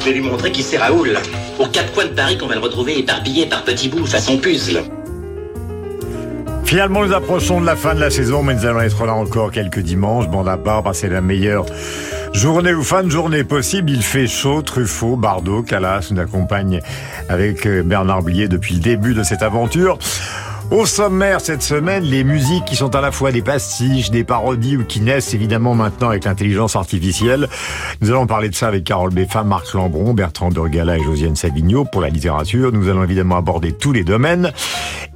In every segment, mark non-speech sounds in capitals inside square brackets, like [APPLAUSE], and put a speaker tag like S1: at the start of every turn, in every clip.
S1: Je vais lui montrer qui c'est Raoul. Aux quatre coins de Paris qu'on va le retrouver éparpillé par petits bouts façon puzzle.
S2: Finalement, nous approchons de la fin de la saison, mais nous allons être là encore quelques dimanches. Bande à part, passer la meilleure journée ou fin de journée possible. Il fait chaud, Truffaut, Bardot, Calas nous accompagne avec euh, Bernard Blier depuis le début de cette aventure. Au sommaire cette semaine, les musiques qui sont à la fois des pastiches, des parodies ou qui naissent évidemment maintenant avec l'intelligence artificielle. Nous allons parler de ça avec Carole Beffa, Marc Lambron, Bertrand Dorgala et Josiane Savigno pour la littérature. Nous allons évidemment aborder tous les domaines.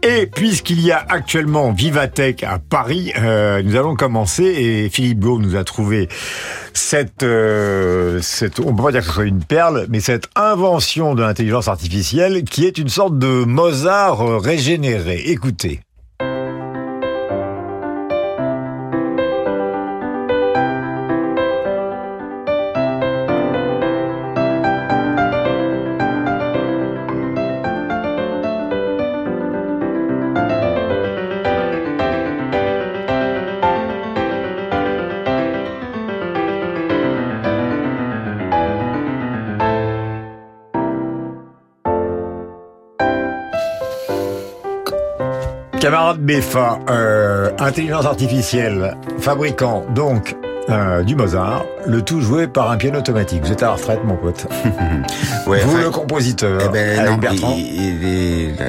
S2: Et puisqu'il y a actuellement Vivatech à Paris, euh, nous allons commencer et Philippe Beau nous a trouvé cette, euh, cette, peut pas dire une perle, mais cette invention de l'intelligence artificielle qui est une sorte de Mozart euh, régénéré. Écoutez. Camarade BFA, euh, intelligence artificielle, fabricant donc euh, du Mozart, le tout joué par un piano automatique. Vous êtes à la retraite, mon pote. [LAUGHS]
S3: ouais,
S2: Vous,
S3: enfin,
S2: le compositeur,
S3: eh ben,
S2: avec
S3: non,
S2: Bertrand.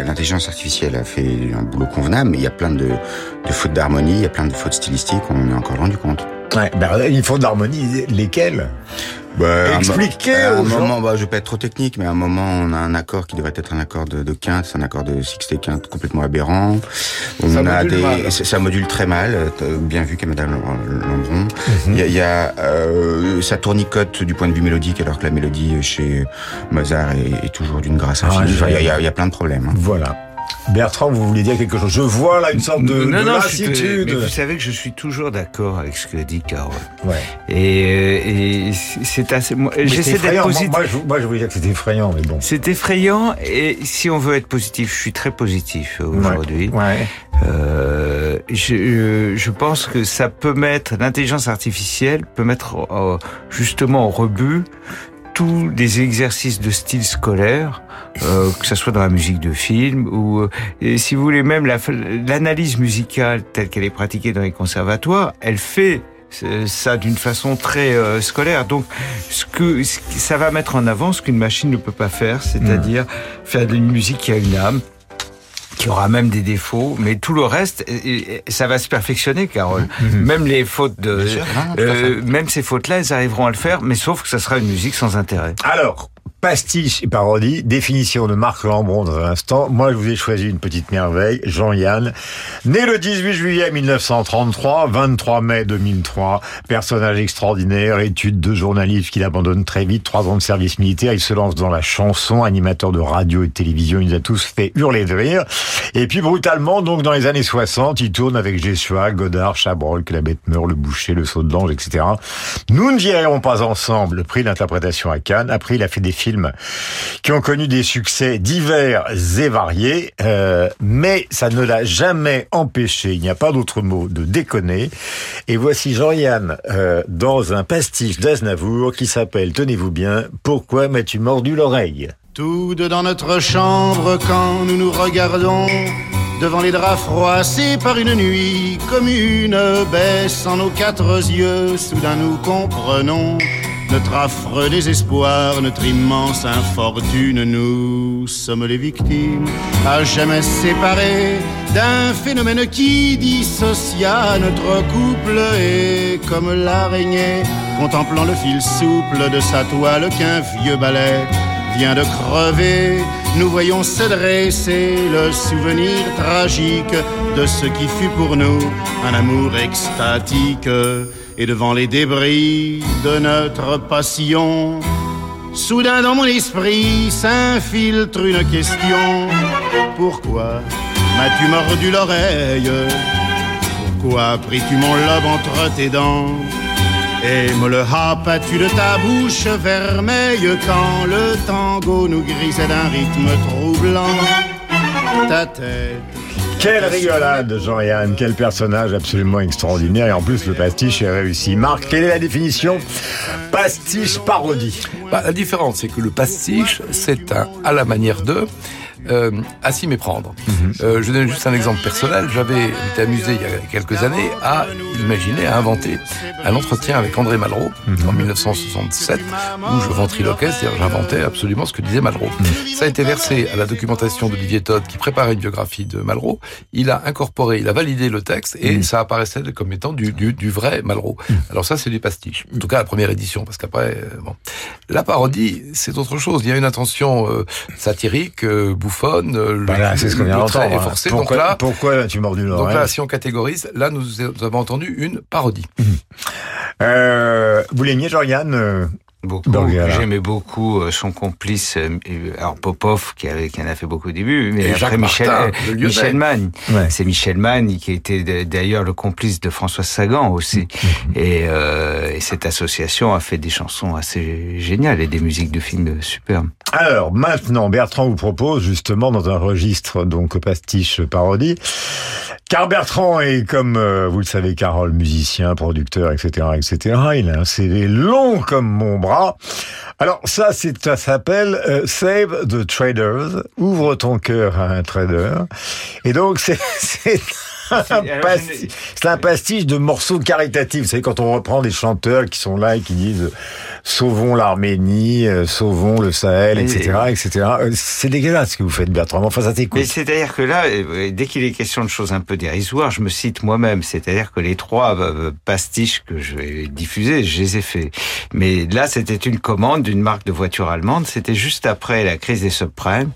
S3: L'intelligence artificielle a fait un boulot convenable, mais il y a plein de, de fautes d'harmonie, il y a plein de fautes stylistiques, on en est encore rendu compte.
S2: Ouais, ben, il faut d'harmonie. Lesquelles?
S3: Bah, à un mo-
S2: Expliquez
S3: à un moment, bah, je vais pas être trop technique, mais à un moment, on a un accord qui devrait être un accord de, de quinte, c'est un accord de sixte et quinte complètement aberrant. On
S2: Ça
S3: a
S2: module
S3: des,
S2: mal.
S3: ça ça module très mal, euh, t'as bien vu qu'à Madame Lambron.
S2: Mhm.
S3: Il y a, y a euh, ça tournicote du point de vue mélodique, alors que la mélodie chez Mozart est, est toujours d'une grâce
S2: Ah,
S3: infinie. Enfin, y, y il y a plein de problèmes. hein.
S2: Voilà. Bertrand, vous voulez dire quelque chose Je vois là une sorte de,
S4: non,
S2: de
S4: non,
S2: lassitude.
S4: mais vous savez que je suis toujours d'accord avec ce que dit Carole.
S2: Ouais.
S4: Et, euh, et c'est assez.
S2: c'est
S4: J'essaie d'être.
S2: Moi,
S4: positif.
S2: moi, je, moi, je voulais dire que c'était effrayant, mais bon.
S4: C'est effrayant et si on veut être positif, je suis très positif euh, aujourd'hui.
S2: Ouais.
S4: Euh, je, je pense que ça peut mettre l'intelligence artificielle peut mettre euh, justement au rebut tous les exercices de style scolaire, euh, que ce soit dans la musique de film ou, euh, et si vous voulez, même la- l'analyse musicale telle qu'elle est pratiquée dans les conservatoires, elle fait euh, ça d'une façon très euh, scolaire. Donc, ce que ça va mettre en avant ce qu'une machine ne peut pas faire, c'est-à-dire faire de une musique qui a une âme, qui aura même des défauts, mais tout le reste, ça va se perfectionner, Carole. Même les fautes de,
S3: sûr,
S4: euh, même ces fautes-là, elles arriveront à le faire, mais sauf que ça sera une musique sans intérêt.
S2: Alors, pastiche et parodie, définition de Marc Lambron dans un instant. Moi, je vous ai choisi une petite merveille, Jean-Yann. Né le 18 juillet 1933, 23 mai 2003, personnage extraordinaire, étude de journaliste qu'il abandonne très vite, trois ans de service militaire, il se lance dans la chanson, animateur de radio et de télévision, il nous a tous fait hurler de rire. Et puis brutalement, donc dans les années 60, il tourne avec Gessua, Godard, Chabrol, Que la bête meurt, Le Boucher, Le Saut de l'Ange, etc. Nous ne virerons pas ensemble le prix d'interprétation à Cannes. Après, il a fait des films qui ont connu des succès divers et variés, euh, mais ça ne l'a jamais empêché, il n'y a pas d'autre mot, de déconner. Et voici Jean-Yann euh, dans un pastiche d'Aznavour qui s'appelle, tenez-vous bien, Pourquoi m'as-tu mordu l'oreille?
S5: Tout dans notre chambre quand nous nous regardons devant les draps froissés par une nuit commune, baissant nos quatre yeux, soudain nous comprenons notre affreux désespoir, notre immense infortune. Nous sommes les victimes, à jamais séparés d'un phénomène qui dissocia notre couple et comme l'araignée contemplant le fil souple de sa toile qu'un vieux balai vient de crever, nous voyons se dresser le souvenir tragique de ce qui fut pour nous un amour extatique. Et devant les débris de notre passion, soudain dans mon esprit s'infiltre une question. pourquoi m'as-tu mordu l'oreille? Pourquoi pris-tu mon lobe entre tes dents? Et me le hapas-tu de ta bouche vermeille quand le tango nous grisait d'un rythme troublant? Ta tête
S2: quelle rigolade, Jean-Yann, quel personnage absolument extraordinaire. Et en plus, le pastiche est réussi. Marc, quelle est la définition? Pastiche parodie.
S6: Bah, la différence, c'est que le pastiche, c'est un à la manière de euh, à s'y méprendre.
S2: Mhm.
S6: euh, je donne juste un exemple personnel. J'avais été amusé il y a quelques années à imaginer, à inventer un entretien avec André Malraux
S2: Mhm.
S6: en 1967 où je ventriloquais, c'est-à-dire j'inventais absolument ce que disait Malraux.
S2: Mhm.
S6: Ça a été versé à la documentation d'Olivier Todd qui préparait une biographie de Malraux. Il a incorporé, il a validé le texte et
S2: Mhm.
S6: ça apparaissait comme étant du, du, du vrai Malraux. Alors ça, c'est du pastiche. En tout cas, la première édition, parce qu'après, euh, bon. La parodie, c'est autre chose. Il y a une intention euh, satirique, euh, euh, le-
S2: Voilà, c'est ce qu'on vient d'entendre. hein.
S6: forcé.
S2: Pourquoi,
S6: donc là,
S2: pourquoi as-tu mordu
S6: donc
S2: l'oreille
S6: là, si on catégorise, là, nous avons entendu une parodie.
S2: euh, Vous l'aimiez, Jean-Yann euh,
S4: Beaucoup. J'aimais beaucoup euh, son complice, euh, alors Popov, qui, avait, qui en a fait beaucoup au début, mais
S6: Et
S4: après
S6: Jacques
S4: Michel,
S6: Martin,
S4: euh. Michel Mann.
S2: Ouais.
S4: C'est Michel Mann qui était d'ailleurs le complice de François Sagan aussi. Et, euh, et cette association a fait des chansons assez géniales et des musiques de films superbes.
S2: Alors, maintenant, Bertrand vous propose, justement, dans un registre, donc, pastiche parodie, car Bertrand est, comme euh, vous le savez, Carole, musicien, producteur, etc., etc., il a un CV long comme mon bras. Alors, ça, ça s'appelle euh, Save the Traders, ouvre ton cœur à un trader. Et donc, [LAUGHS] c'est, [LAUGHS] c'est un pastiche, de morceaux caritatifs. Vous savez, quand on reprend des chanteurs qui sont là et qui disent sauvons l'Arménie, euh, sauvons le Sahel,
S4: Et-
S2: etc., etc. Euh, C'est dégueulasse ce que vous faites, Bertrand. Enfin, ça
S4: Mais
S2: t'écoute.
S4: c'est-à-dire que là, euh, dès qu'il est question de choses un peu dérisoires, je me cite moi-même. C'est-à-dire que les trois euh, pastiches que je vais diffuser, je les ai faits. Mais là, c'était une commande d'une marque de voiture allemande. C'était juste après la crise des subprimes.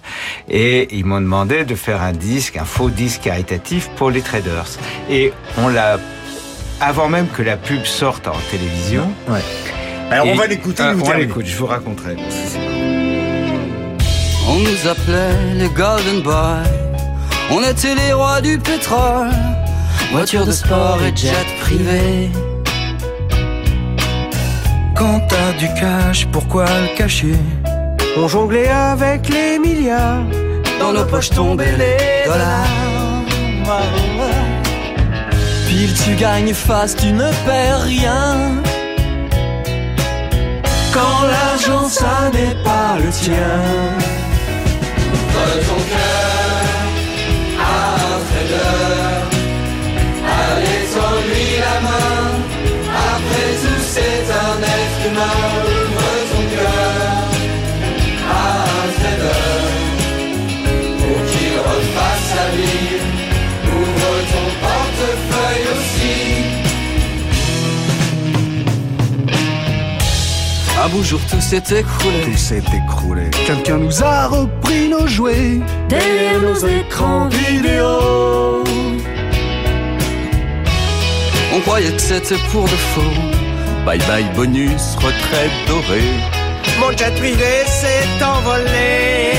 S4: Et ils m'ont demandé de faire un disque, un faux disque caritatif pour les traders. Et on l'a, avant même que la pub sorte en télévision.
S2: Alors, on va l'écouter. Vous
S4: on l'écoute, je vous raconterai.
S7: On nous appelait les Golden Boys. On était les rois du pétrole. Voiture de sport et jet privé. Quand t'as du cash, pourquoi le cacher? On jonglait avec les milliards. Dans nos poches tombaient les dollars. Pile tu gagnes face, tu ne perds rien. Quand l'argent ça n'est pas le tien. Un beau jour tout s'est écroulé.
S5: Tout s'est écroulé. Quelqu'un nous a repris nos jouets.
S7: derrière nos écrans vidéo. On croyait que c'était pour de faux. Bye bye bonus, retraite dorée. Mon jet privé s'est envolé.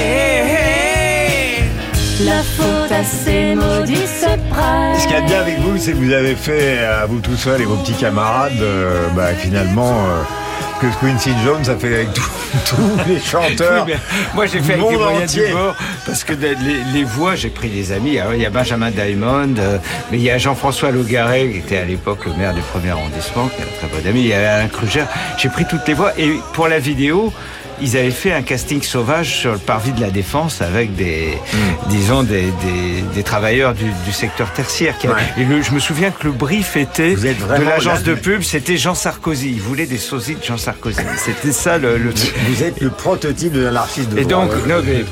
S8: La faute à ces maudits
S2: Ce qu'il y a de bien avec vous, c'est que vous avez fait à vous tout seul et vos petits camarades, euh, bah, finalement, euh, que Quincy Jones a fait avec tous [LAUGHS] les chanteurs.
S4: Oui, moi j'ai fait avec les moyens du bord parce que les, les voix j'ai pris des amis. Alors il y a Benjamin Diamond, euh, mais il y a Jean-François Logaret qui était à l'époque le maire du premier arrondissement, qui est un très bon ami. Il y a Alain Kruger. J'ai pris toutes les voix et pour la vidéo. Ils avaient fait un casting sauvage sur le parvis de la Défense avec des,
S2: Hmm.
S4: disons, des, des, des travailleurs du, du secteur tertiaire. qui avaient- Et le, je me souviens que le brief était de l'agence
S2: la-
S4: de pub, c'était Jean Sarkozy. Ils voulaient des sosies de Jean Sarkozy. C'était ça le, le.
S2: Vous êtes le prototype de l'anarchiste de
S4: Et donc, non, mais-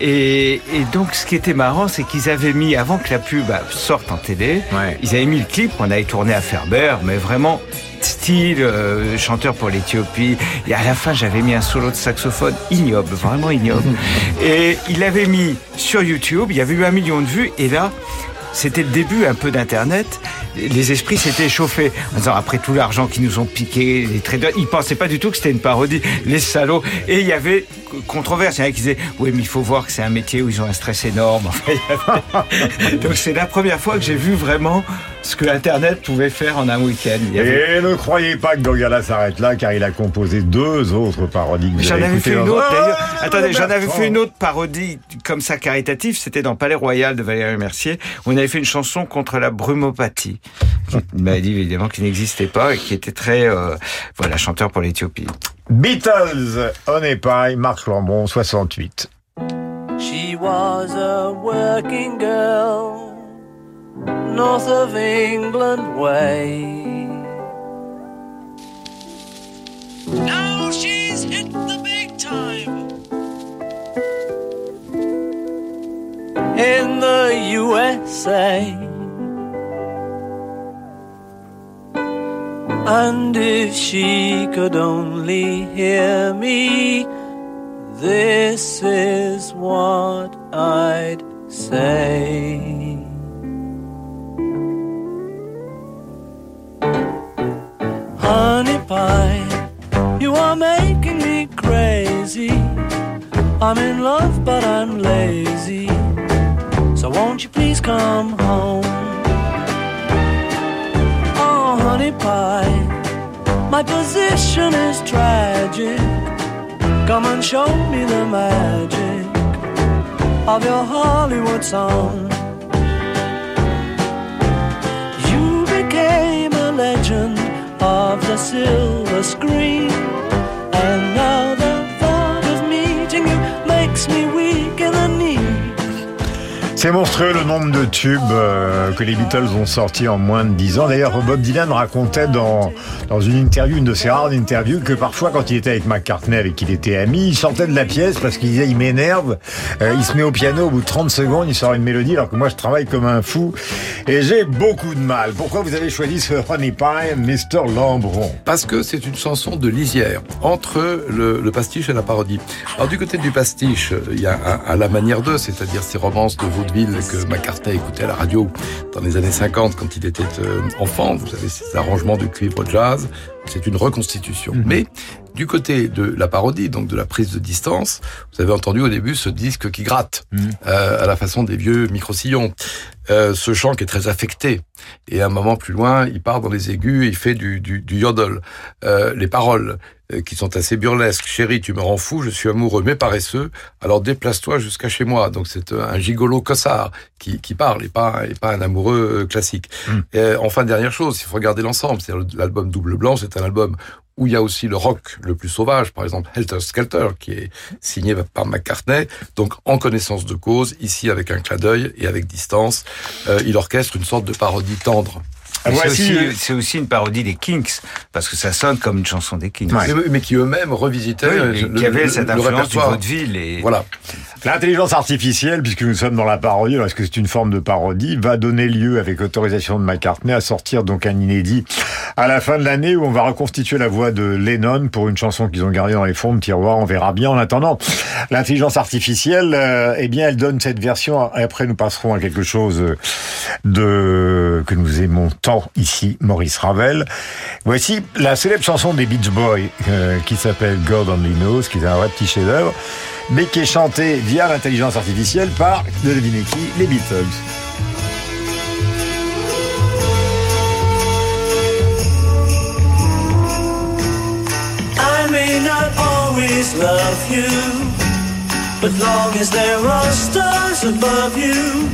S4: et, et donc, ce qui était marrant, c'est qu'ils avaient mis, avant que la pub bah, sorte en télé, ils avaient mis le clip qu'on avait tourné à Ferber, mais vraiment style euh, chanteur pour l'Éthiopie. Et à la fin, j'avais mis un solo de saxophone ignoble, vraiment ignoble. [LAUGHS] et il l'avait mis sur YouTube, il y avait eu un million de vues, et là, c'était le début un peu d'Internet. Les esprits s'étaient chauffés en disant après tout l'argent qu'ils nous ont piqué, les traders, ils pensaient pas du tout que c'était une parodie, les salauds. Et il y avait controverse. Il y en a qui disaient oui mais il faut voir que c'est un métier où ils ont un stress énorme. [LAUGHS] Donc c'est la première fois que j'ai vu vraiment ce que Internet pouvait faire en un week-end. Avait-
S2: Et ne croyez pas que Dogala s'arrête là, car il a composé deux autres parodies vous
S4: J'en avais fait une autre d'ailleurs.
S2: Ah,
S4: Attendez, j'en avais fait une autre parodie comme ça caritative. C'était dans Palais Royal de Valérie Mercier. Où on avait fait une chanson contre la brumopathie, une [LAUGHS] maladie évidemment qui n'existait pas et qui était très euh, voilà chanteur pour l'Éthiopie.
S2: Beatles, On est pareil, Marc Lambron, 68.
S8: She was a working girl, north of England way. Now she's hit the big time. In the USA. And if she could only hear me, this is what I'd say. I'm in love, but I'm lazy. So won't you please come home? Oh, honey pie, my position is tragic. Come and show me the magic of your Hollywood song. You became a legend of the silver screen, and now
S2: C'est monstrueux le nombre de tubes euh, que les Beatles ont sortis en moins de 10 ans. D'ailleurs, Bob Dylan racontait dans, dans une interview, une de ses rares interviews, que parfois quand il était avec McCartney, avec qui il était ami, il sortait de la pièce parce qu'il disait il m'énerve, euh, il se met au piano, au bout de 30 secondes, il sort une mélodie alors que moi je travaille comme un fou et j'ai beaucoup de mal. Pourquoi vous avez choisi ce Honey Pie, Mr. Lambron?
S6: Parce que c'est une chanson de lisière entre le, pastiche et la parodie. Alors du côté du pastiche, il y a à la manière d'eux, c'est-à-dire ces romances de que McCartney écoutait à la radio dans les années 50 quand il était euh, enfant. Vous savez, ces arrangements de cuivre jazz, c'est une reconstitution. Mais du côté de la parodie, donc de la prise de distance, vous avez entendu au début ce disque qui gratte, euh, à la façon des vieux micro-sillons. Euh, ce chant qui est très affecté. Et un moment plus loin, il part dans les aigus et il fait du, du, du yodel. Euh, les paroles qui sont assez burlesques. Chérie, tu me rends fou, je suis amoureux mais paresseux, alors déplace-toi jusqu'à chez moi. Donc c'est euh, un gigolo cossard qui, qui parle et pas, et pas un amoureux euh, classique. Et, euh, enfin, dernière chose, il faut regarder l'ensemble. C'est l'album Double Blanc, c'est un album où il y a aussi le rock le plus sauvage, par exemple Helter Skelter, qui est signé par McCartney. Donc en connaissance de cause, ici avec un clin d'œil et avec distance, euh, il orchestre une sorte de parodie tendre.
S4: C'est
S2: Voici-
S4: aussi, c'est aussi une parodie des Kinks, parce que ça sonne comme une chanson des Kinks.
S6: Mais, mais qui eux-mêmes revisitaient
S4: Oui,
S6: euh, le,
S4: qui avait
S6: le-
S4: cette
S6: le
S4: influence du vaudeville. Et...
S6: Voilà.
S2: L'intelligence artificielle, puisque nous sommes dans la parodie, alors est-ce que c'est une forme de parodie, va donner lieu, avec autorisation de McCartney, à sortir donc un inédit à la fin de l'année où on va reconstituer la voix de Lennon pour une chanson qu'ils ont gardée dans les fonds de tiroir. On verra bien. En attendant, l'intelligence artificielle, euh, eh bien, elle donne cette version. Et après, nous passerons à quelque chose de que nous aimons tant ici, Maurice Ravel. Voici la célèbre chanson des Beach Boys euh, qui s'appelle God Only Knows, qui est un vrai petit chef-d'œuvre mais qui est chanté via l'intelligence artificielle par, devinez qui, les Beatles.
S8: Love you, but long as there are stars above you,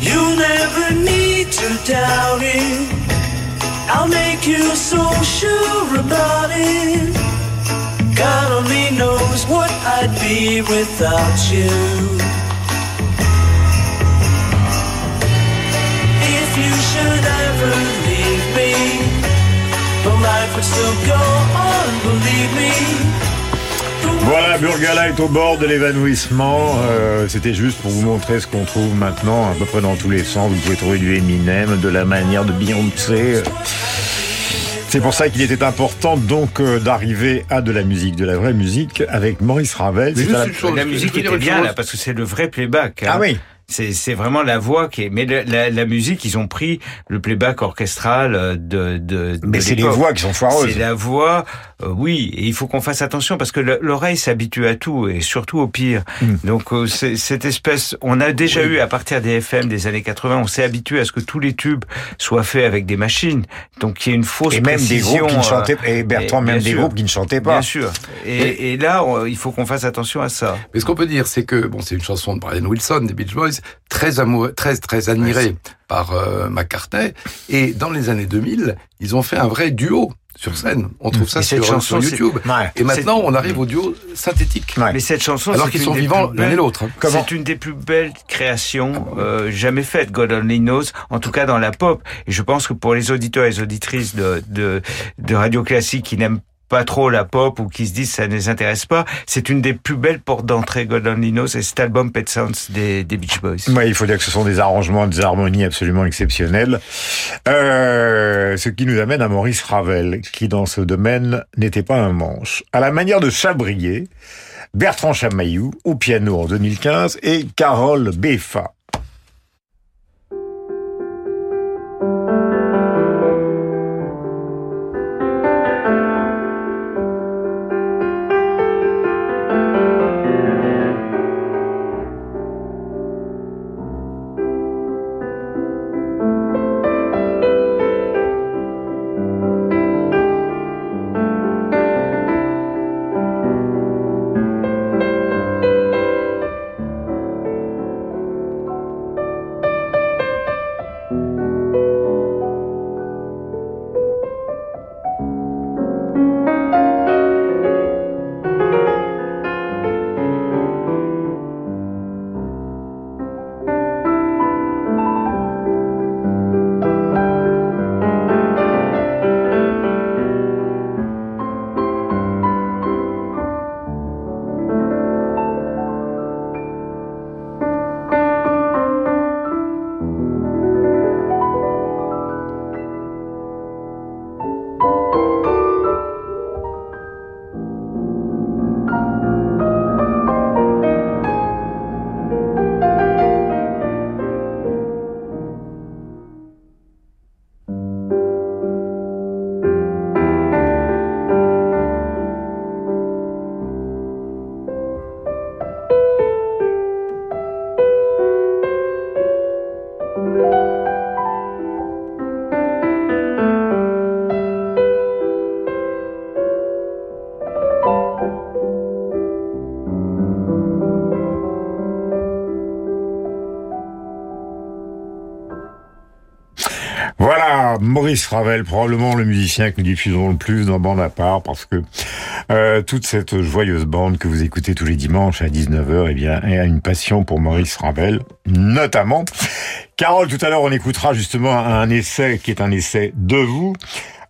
S8: you'll never need to doubt it. I'll make you so sure about it. God only knows what I'd be without you.
S2: Burgala est au bord de l'évanouissement. Euh, C'était juste pour vous montrer ce qu'on trouve maintenant à peu près dans tous les sens. Vous pouvez trouver du Eminem, de la manière de Beyoncé. C'est pour ça qu'il était important donc euh, d'arriver à de la musique, de la vraie musique avec Maurice Ravel.
S4: Mais
S2: la-
S4: chose, la musique était bien là parce que c'est le vrai playback. hein.
S2: Ah oui.
S4: C'est vraiment la voix qui est. Mais la, la, la musique, ils ont pris le playback orchestral euh, de. de de
S2: Mais c'est les voix qui sont foireuses.
S4: C'est la voix, euh, oui, et il faut qu'on fasse attention parce que le- l'oreille s'habitue à tout et surtout au pire.
S2: Hmm.
S4: Donc euh, cette espèce, on a déjà eu à partir des FM des années 80, on s'est habitué à ce que tous les tubes soient faits avec des machines. Donc il y a une fausse
S2: Et même des
S4: précision,
S2: groupes qui ne
S4: euh,
S2: chantaient et Bertrand,
S4: bien
S2: même des
S4: sûr.
S2: groupes qui ne chantaient pas.
S4: Bien sûr. Et, et là, on- il faut qu'on fasse attention à ça.
S6: Mais ce qu'on peut dire, c'est que bon, c'est une chanson de Brian Wilson des Beach Boys, très amoureux, très très admirée par euh, McCartney. Et dans les années 2000, ils ont fait un vrai duo sur scène. On trouve ça
S4: Et cette
S6: sur,
S4: chanson,
S6: sur YouTube.
S4: Ouais.
S6: Et maintenant, on arrive au duo synthétique.
S4: Mais cette chanson,
S6: alors
S4: c'est
S6: qu'ils
S4: une
S6: sont
S4: des
S6: vivants
S4: plus
S6: l'un et
S4: belles-
S6: l'autre. hein.
S4: C'est une des plus belles créations euh, jamais faites, God Only Knows, en tout cas dans la pop. Et je pense que pour les auditeurs et les auditrices de, de, de radio classique qui n'aiment pas trop la pop ou qui se disent ça ne les intéresse pas, c'est une des plus belles portes d'entrée, God Only Knows, et cet album Pet Sounds des, Beach Boys.
S2: Ouais, il faut dire que ce sont des arrangements, des harmonies absolument exceptionnelles. Euh, ce qui nous amène à Maurice Ravel, qui dans ce domaine n'était pas un manche. À la manière de Chabrier, Bertrand Chamaillou au piano en 2015 et Carole Beffa. Maurice Ravel, probablement le musicien que nous diffusons le plus dans Bande à part, parce que euh, toute cette joyeuse bande que vous écoutez tous les dimanches à 19h, eh bien, a une passion pour Maurice Ravel, notamment. Carole, tout à l'heure, on écoutera justement un essai qui est un essai de vous.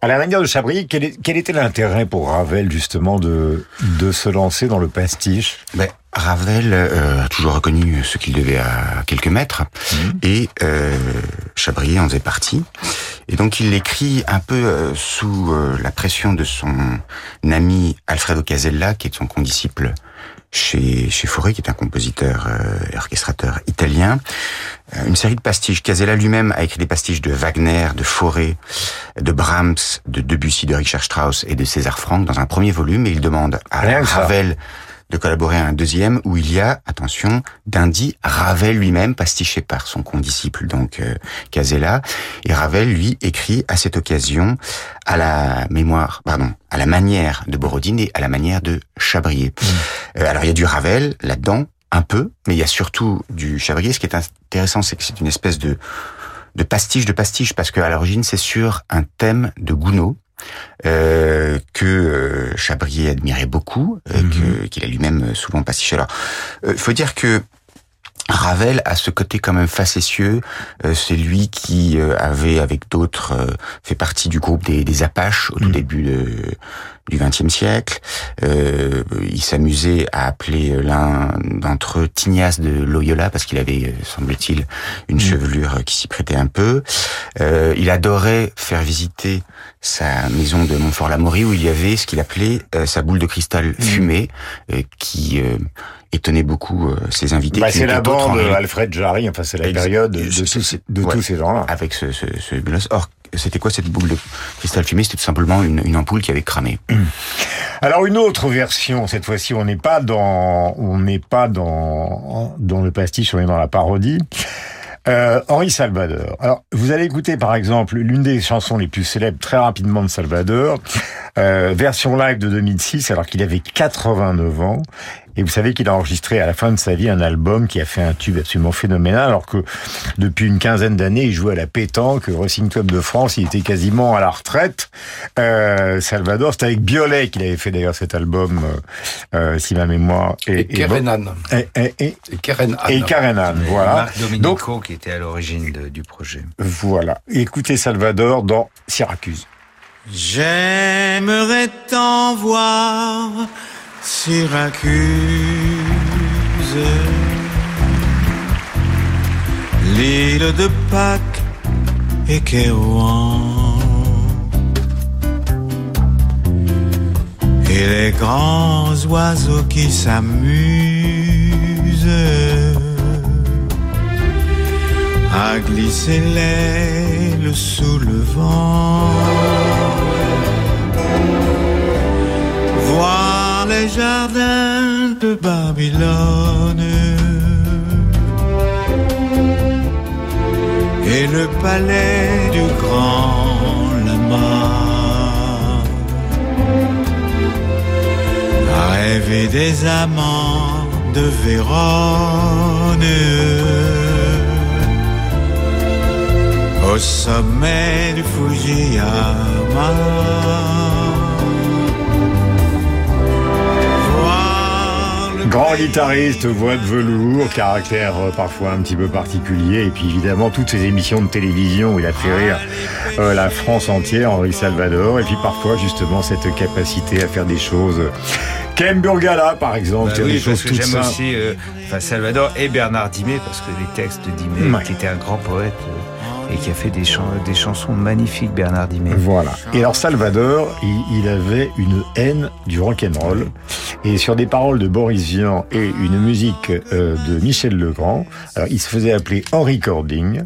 S2: À la manière de Chabry, quel, quel était l'intérêt pour Ravel justement de, de se lancer dans le pastiche?
S3: Ravel euh, a toujours reconnu ce qu'il devait à quelques maîtres et euh, Chabrier en faisait partie. Et donc il l'écrit un peu euh, sous la pression de son ami Alfredo Casella, qui est son condisciple chez, chez Fauré, qui est un compositeur et orchestrateur italien. Une série de pastiches. Casella lui-même a écrit des pastiches de Wagner, de Fauré, de Brahms, de Debussy, de Richard Strauss et de César Franck dans un premier volume. Et il demande à
S2: Rien ça.
S3: De collaborer à un deuxième où il y a, attention, d'Indy Ravel lui-même, pastiché par son condisciple, donc euh, Casella. Et Ravel, lui, écrit à cette occasion à la mémoire, pardon, à la manière de Borodine et à la manière de Chabrier. Euh, alors il y a du Ravel là-dedans, un peu, mais il y a surtout du Chabrier. Ce qui est intéressant, c'est que c'est une espèce de de pastiche de pastiche parce qu'à l'origine c'est sur un thème de Gounod euh, que euh, Chabrier admirait beaucoup, euh, que- qu'il a lui-même souvent pastiché. Alors, il faut dire que Ravel a ce côté quand même facétieux. Euh, c'est lui qui euh, avait, avec d'autres, euh, fait partie du groupe des, des Apaches au tout début de, du XXe siècle. Euh, il s'amusait à appeler l'un d'entre eux Tignas de Loyola parce qu'il avait, semble-t-il, une chevelure qui s'y prêtait un peu. Euh, il adorait faire visiter sa maison de Montfort-l'Amaury où il y avait ce qu'il appelait euh, sa boule de cristal fumée euh, qui euh, étonnait beaucoup euh, ses invités.
S2: Bah, c'est la bande Alfred Jarry, enfin c'est la
S3: Ex-
S2: période de, tous-
S3: c'est-
S2: de
S3: ouais.
S2: tous ces gens-là.
S3: Avec ce, ce, ce. Or, c'était quoi cette boule de cristal fumé C'était tout simplement une, une ampoule qui avait cramé.
S2: Alors une autre version, cette fois-ci on n'est pas dans on n'est pas dans dans le pastiche, on est dans la parodie. Euh, Henri Salvador. Alors, vous allez écouter par exemple l'une des chansons les plus célèbres très rapidement de Salvador, euh, version live de 2006, alors qu'il avait 89 ans. Et vous savez qu'il a enregistré à la fin de sa vie un album qui a fait un tube absolument phénoménal, alors que depuis une quinzaine d'années, il jouait à la pétanque, au Racing Club de France, il était quasiment à la retraite. Euh, Salvador, c'était avec Biolay qu'il avait fait d'ailleurs cet album, euh, euh, si ma mémoire est,
S6: Et. Kerenan.
S2: Et, et, et,
S6: Et Kerenan.
S2: et Karenan,
S4: Et
S2: voilà.
S4: Marc Domenico qui était à l'origine du projet.
S2: Voilà. Écoutez Salvador dans Syracuse.
S9: J'aimerais t'en voir Syracuse L'île de Pâques et Kérouan Et les grands oiseaux qui s'amusent à glisser l'aile sous le vent. Les jardins de Babylone et le palais du grand lama. Rêver des amants de Vérone au sommet du Fujiyama.
S2: Grand guitariste, voix de velours, caractère euh, parfois un petit peu particulier, et puis évidemment toutes ces émissions de télévision où il a fait rire euh, la France entière, Henri Salvador, et puis parfois justement cette capacité à faire des choses. Ken Burgala, par exemple,
S4: Bah oui,
S2: des
S4: parce
S2: choses
S4: que
S2: toutes
S4: j'aime
S2: simples.
S4: aussi euh, enfin, Salvador et Bernard Dimet, parce que les textes de Dimet,
S2: Ouais.
S4: qui était un grand poète euh, et qui a fait des, chan- des chansons magnifiques, Bernard Dimet.
S2: Voilà. Et alors Salvador, il, il avait une haine du rock'n'roll et sur des paroles de Boris Vian et une musique euh, de Michel Legrand. Alors il se faisait appeler Henri Cording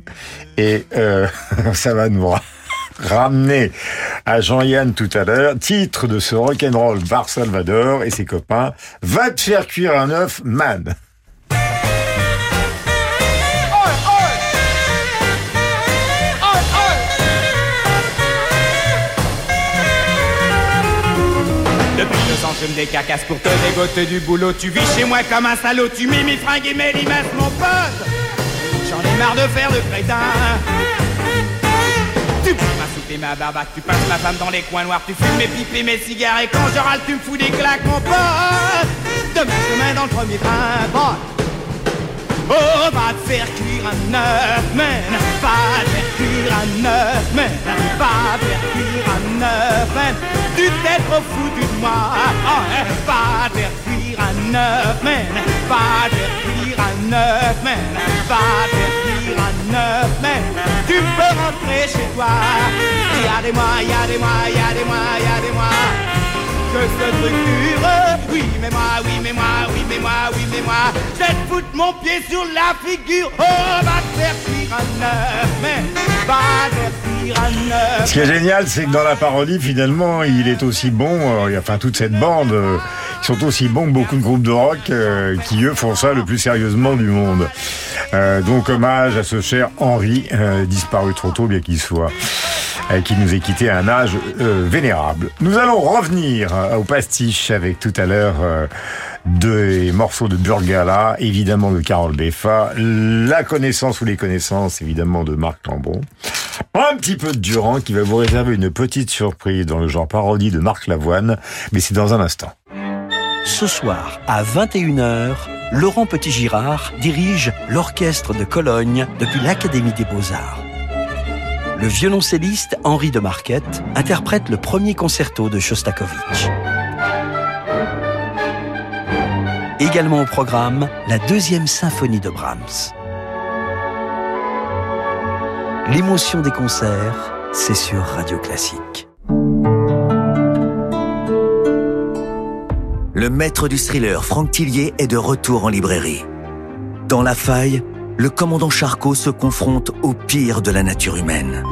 S2: et euh, [LAUGHS] ça va nous ra- [LAUGHS] ramener à Jean-Yann tout à l'heure. Titre de ce rock'n'roll par Salvador et ses copains. Va te faire cuire un œuf, man.
S10: Je me décacasse pour te dégoter du boulot. Tu vis chez moi comme un salaud, tu mets mes fringues et mes limaces, mon pote. J'en ai marre de faire le crétin. Tu prends ma soupe et ma barbaque, tu passes ma femme dans les coins noirs, tu fumes mes pipes et mes cigares, et quand je râle, tu me fous des claques, mon pote. Demain, demain dans le premier train. Oh, va te faire cuire un œuf, man. Va te faire cuire un œuf, man. Va te faire cuire un œuf, man. Tu t'es trop foutu de moi. Oh. Va te faire cuire un œuf, man. Va te faire cuire un œuf, man. Va te faire cuire un œuf, man. Tu peux rentrer chez toi. Y'a des mois, y'a des mois, y'a des mois, y'a des mois ce. Oui, mais moi, oui, mais moi, oui, mais moi, oui, mais moi. Je foutre mon pied sur la figure. Oh, va te faire cuire mais.
S2: Ce qui est génial, c'est que dans la parodie, finalement, il est aussi bon, euh, enfin toute cette bande, euh, ils sont aussi bons que beaucoup de groupes de rock euh, qui, eux, font ça le plus sérieusement du monde. Donc, hommage à ce cher Henri, disparu trop tôt, bien qu'il soit, qui nous ait quitté à un âge euh, vénérable. Nous allons revenir euh, au pastiche avec tout à l'heure... euh, des morceaux de Burgala, évidemment de Carole Beffa, la connaissance ou les connaissances, évidemment, de Marc Lambron. Un petit peu de Durand qui va vous réserver une petite surprise dans le genre parodie de Marc Lavoine, mais c'est dans un instant.
S11: Ce soir, à 21h, Laurent Petit-Girard dirige l'orchestre de Cologne depuis l'Académie des Beaux-Arts. Le violoncelliste Henri de Marquette interprète le premier concerto de Shostakovich. Également au programme, la deuxième symphonie de Brahms. L'émotion des concerts, c'est sur Radio Classique.
S12: Le maître du thriller Franck Tillier est de retour en librairie. Dans La Faille, le commandant Charcot se confronte au pire de la nature humaine.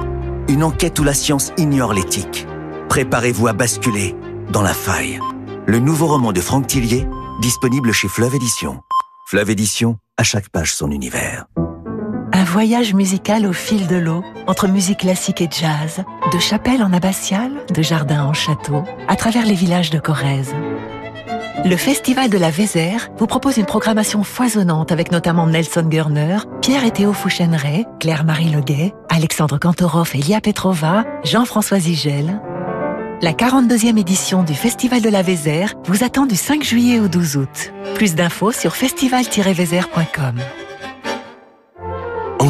S12: Une enquête où la science ignore l'éthique. Préparez-vous à basculer dans La Faille. Le nouveau roman de Franck Tillier, disponible chez Fleuve Édition. Fleuve Édition, à chaque page son univers.
S13: Un voyage musical au fil de l'eau, entre musique classique et jazz, de chapelle en abbatiale, de jardin en château, à travers les villages de Corrèze. Le Festival de la Vézère vous propose une programmation foisonnante avec notamment Nelson Gurner, Pierre et Théo Fouchenray, Claire-Marie Leguet, Alexandre Kantorov et Lia Petrova, Jean-François Zigel. La 42e édition du Festival de la Vézère vous attend du 5 juillet au 12 août. Plus d'infos sur festival-vézère.com.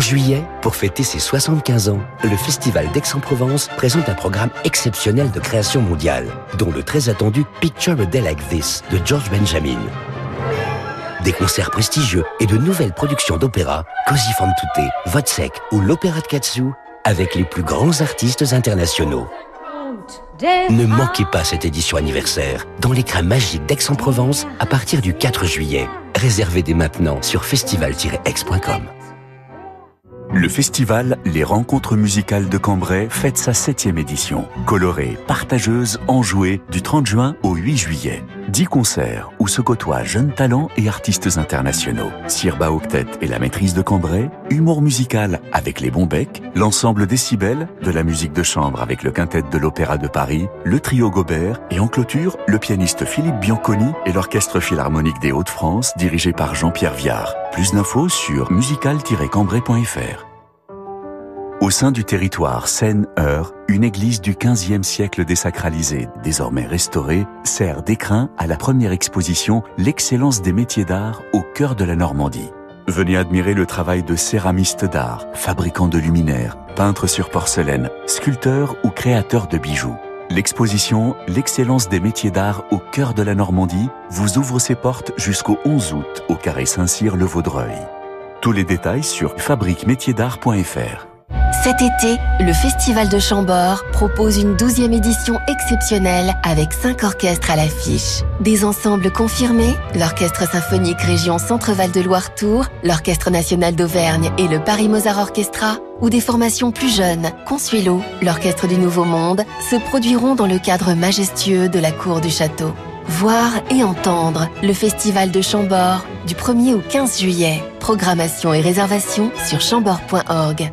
S14: En juillet, pour fêter ses 75 ans, le Festival d'Aix-en-Provence présente un programme exceptionnel de création mondiale, dont le très attendu Picture a Day Like This de George Benjamin. Des concerts prestigieux et de nouvelles productions d'opéra, Così fan tutte, Vodsec ou l'Opéra de Katsu, avec les plus grands artistes internationaux. Ne manquez pas cette édition anniversaire dans l'écran magique d'Aix-en-Provence à partir du 4 juillet. Réservez dès maintenant sur festival-x.com.
S15: Le festival Les Rencontres musicales de Cambrai fête sa septième édition. Colorée, partageuse, enjouée, du 30 juin au 8 juillet. Dix concerts où se côtoient jeunes talents et artistes internationaux. Sirba Octet et la maîtrise de Cambrai, humour musical avec les Bombecs, l'ensemble Décibel, de la musique de chambre avec le quintet de l'Opéra de Paris, le trio Gobert et en clôture, le pianiste Philippe Bianconi et l'Orchestre Philharmonique des Hauts-de-France dirigé par Jean-Pierre Viard. Plus d'infos sur musical-cambrai.fr. Au sein du territoire Seine-Eure, une église du XVe siècle désacralisée, désormais restaurée, sert d'écrin à la première exposition L'excellence des métiers d'art au cœur de la Normandie. Venez admirer le travail de céramistes d'art, fabricants de luminaires, peintres sur porcelaine, sculpteurs ou créateurs de bijoux. L'exposition L'excellence des métiers d'art au cœur de la Normandie vous ouvre ses portes jusqu'au 11 août au carré Saint-Cyr le Vaudreuil. Tous les détails sur fabriquemétierdart.fr.
S16: Cet été, le Festival de Chambord propose une douzième édition exceptionnelle avec cinq orchestres à l'affiche. Des ensembles confirmés, l'Orchestre symphonique Région Centre-Val de Loire-Tour, l'Orchestre national d'Auvergne et le Paris Mozart Orchestra, ou des formations plus jeunes, Consuelo, l'Orchestre du Nouveau Monde, se produiront dans le cadre majestueux de la cour du château. Voir et entendre le Festival de Chambord du 1er au 15 juillet. Programmation et réservation sur chambord.org.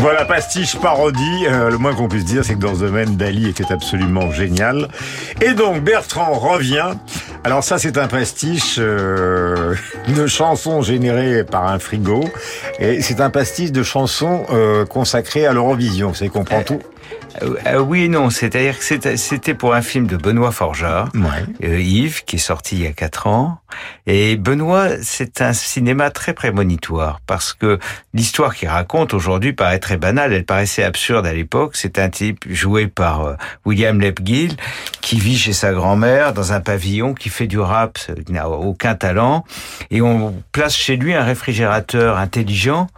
S2: Voilà, pastiche parodie. Euh, le moins qu'on puisse dire, c'est que dans ce domaine, Dali était absolument génial. Et donc, Bertrand revient. Alors ça, c'est un pastiche euh, [LAUGHS] de chansons générées par un frigo. Et c'est un pastiche de chansons euh, consacrées à l'Eurovision. Vous savez, comprend tout.
S4: Euh, euh, oui et non, c'est-à-dire que c'était- pour un film de Benoît Forjard, euh, Yves, qui est sorti il y a quatre ans. Et Benoît, c'est un cinéma très prémonitoire, parce que l'histoire qu'il raconte aujourd'hui paraît très banale, elle paraissait absurde à l'époque. C'est un type joué par euh, William Lepgill, qui vit chez sa grand-mère dans un pavillon, qui fait du rap, qui n'a aucun talent, et on place chez lui un réfrigérateur intelligent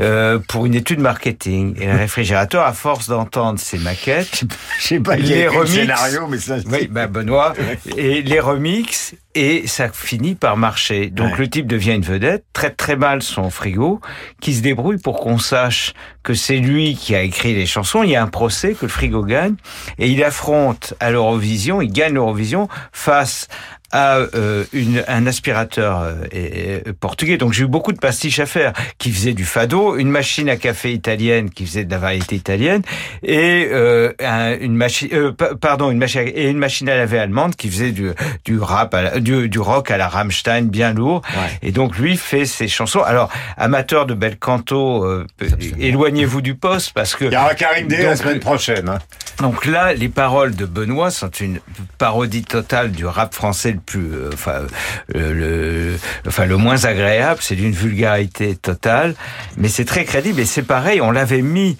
S4: euh, pour une étude marketing. Et le réfrigérateur, à force d'entendre ses maquettes,
S2: Je sais pas a
S4: remix,
S2: scénario, mais ça.
S4: oui, ben Benoît, [LAUGHS] et les remix, et ça finit par marcher. Donc
S2: Ouais.
S4: le type devient une vedette, traite très mal son frigo, qui se débrouille pour qu'on sache que c'est lui qui a écrit les chansons. Il y a un procès que le frigo gagne, et il affronte à l'Eurovision, il gagne l'Eurovision face a euh, une, un aspirateur euh, et- et portugais. Donc j'ai eu beaucoup de pastiches à faire qui faisaient du fado, une machine à café italienne qui faisait de la variété italienne et euh, un- une machine, euh, pa- pardon, une machine à- et une machine à laver allemande qui faisait du, du rap, à la- du, du rock à la Rammstein bien lourd. Et donc lui fait ses chansons. Alors amateur de bel canto, éloignez-vous du poste parce que
S2: Il y aura Karine Day la semaine prochaine. hein.
S4: donc là, les paroles de Benoît sont une parodie totale du rap français le plus, euh, enfin, euh, le, enfin le moins agréable. C'est d'une vulgarité totale, mais c'est très crédible et c'est pareil. On l'avait mis.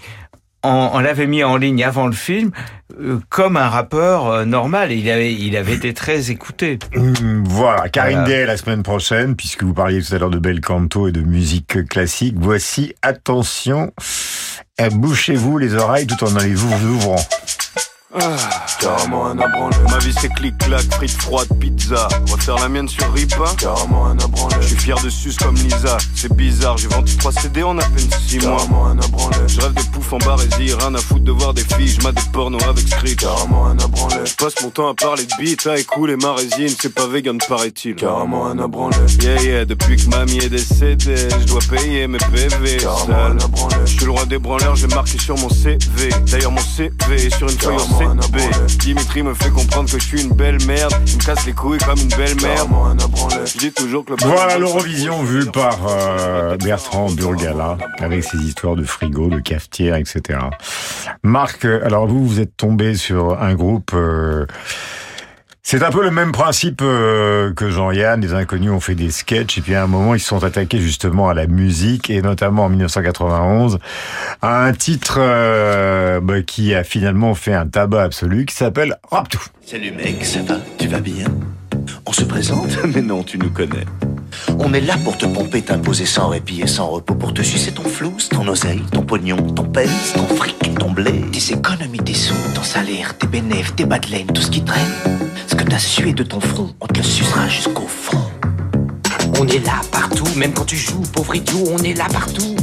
S4: En, on l'avait mis en ligne avant le film euh, comme un rappeur euh, normal et il avait il avait été très écouté.
S2: Hum, Voilà, Karine
S4: Voilà.
S2: Day la semaine prochaine, puisque vous parliez tout à l'heure de bel canto et de musique classique. Voici, attention, bouchez-vous les oreilles tout en les vous ouvrant.
S17: Carrément un abranlé. Ma vie c'est clic-clac, frites froides, pizza. Refaire la mienne sur Ripa. Carrément un abranlé. Je suis fier de sus comme Lisa. C'est bizarre, j'ai vendu 3 CD en à peine 6 mois. Carrément un abranlé. Je rêve de pouf en barésie, rien à foutre de voir des filles. Je des porno avec script. Carrément un abranlé. Je passe mon temps à parler de beat, à écouler ma résine. C'est pas vegan, paraît-il. Carrément un abranlé. Yeah, yeah, depuis que mamie est décédée, je dois payer mes PV. Carrément un abranlé. Je suis le roi des branleurs, j'ai marqué sur mon CV. D'ailleurs, mon CV est sur une feuille en CB. Dimitri me fait comprendre que je suis une belle merde. Il me casse les couilles comme une belle merde. Je dis toujours que le
S2: Voilà l'Eurovision vue par euh, Bertrand Burgala, avec ses histoires de frigo, de cafetière, etc. Marc, euh, alors vous, vous êtes tombé sur un groupe... euh, c'est un peu le même principe euh, que Jean-Yann. Les inconnus ont fait des sketchs et puis à un moment ils se sont attaqués justement à la musique et notamment en 1991 à un titre euh, bah, qui a finalement fait un tabac absolu qui s'appelle Raptou.
S18: Salut mec, ça va? Tu vas bien? On se présente? [LAUGHS] Mais non, tu nous connais. On est là pour te pomper, t'imposer sans répit et sans repos, pour te sucer ton flouze, ton oseille, ton pognon, ton pèse, ton fric, ton blé. Tes économies, tes sous, ton salaire, tes bénéfices, tes bas de laine, tout ce qui traîne. Ce que t'as sué de ton front, on te le sucera jusqu'au fond.
S19: On est là partout, même quand tu joues, pauvre idiot, on est là partout.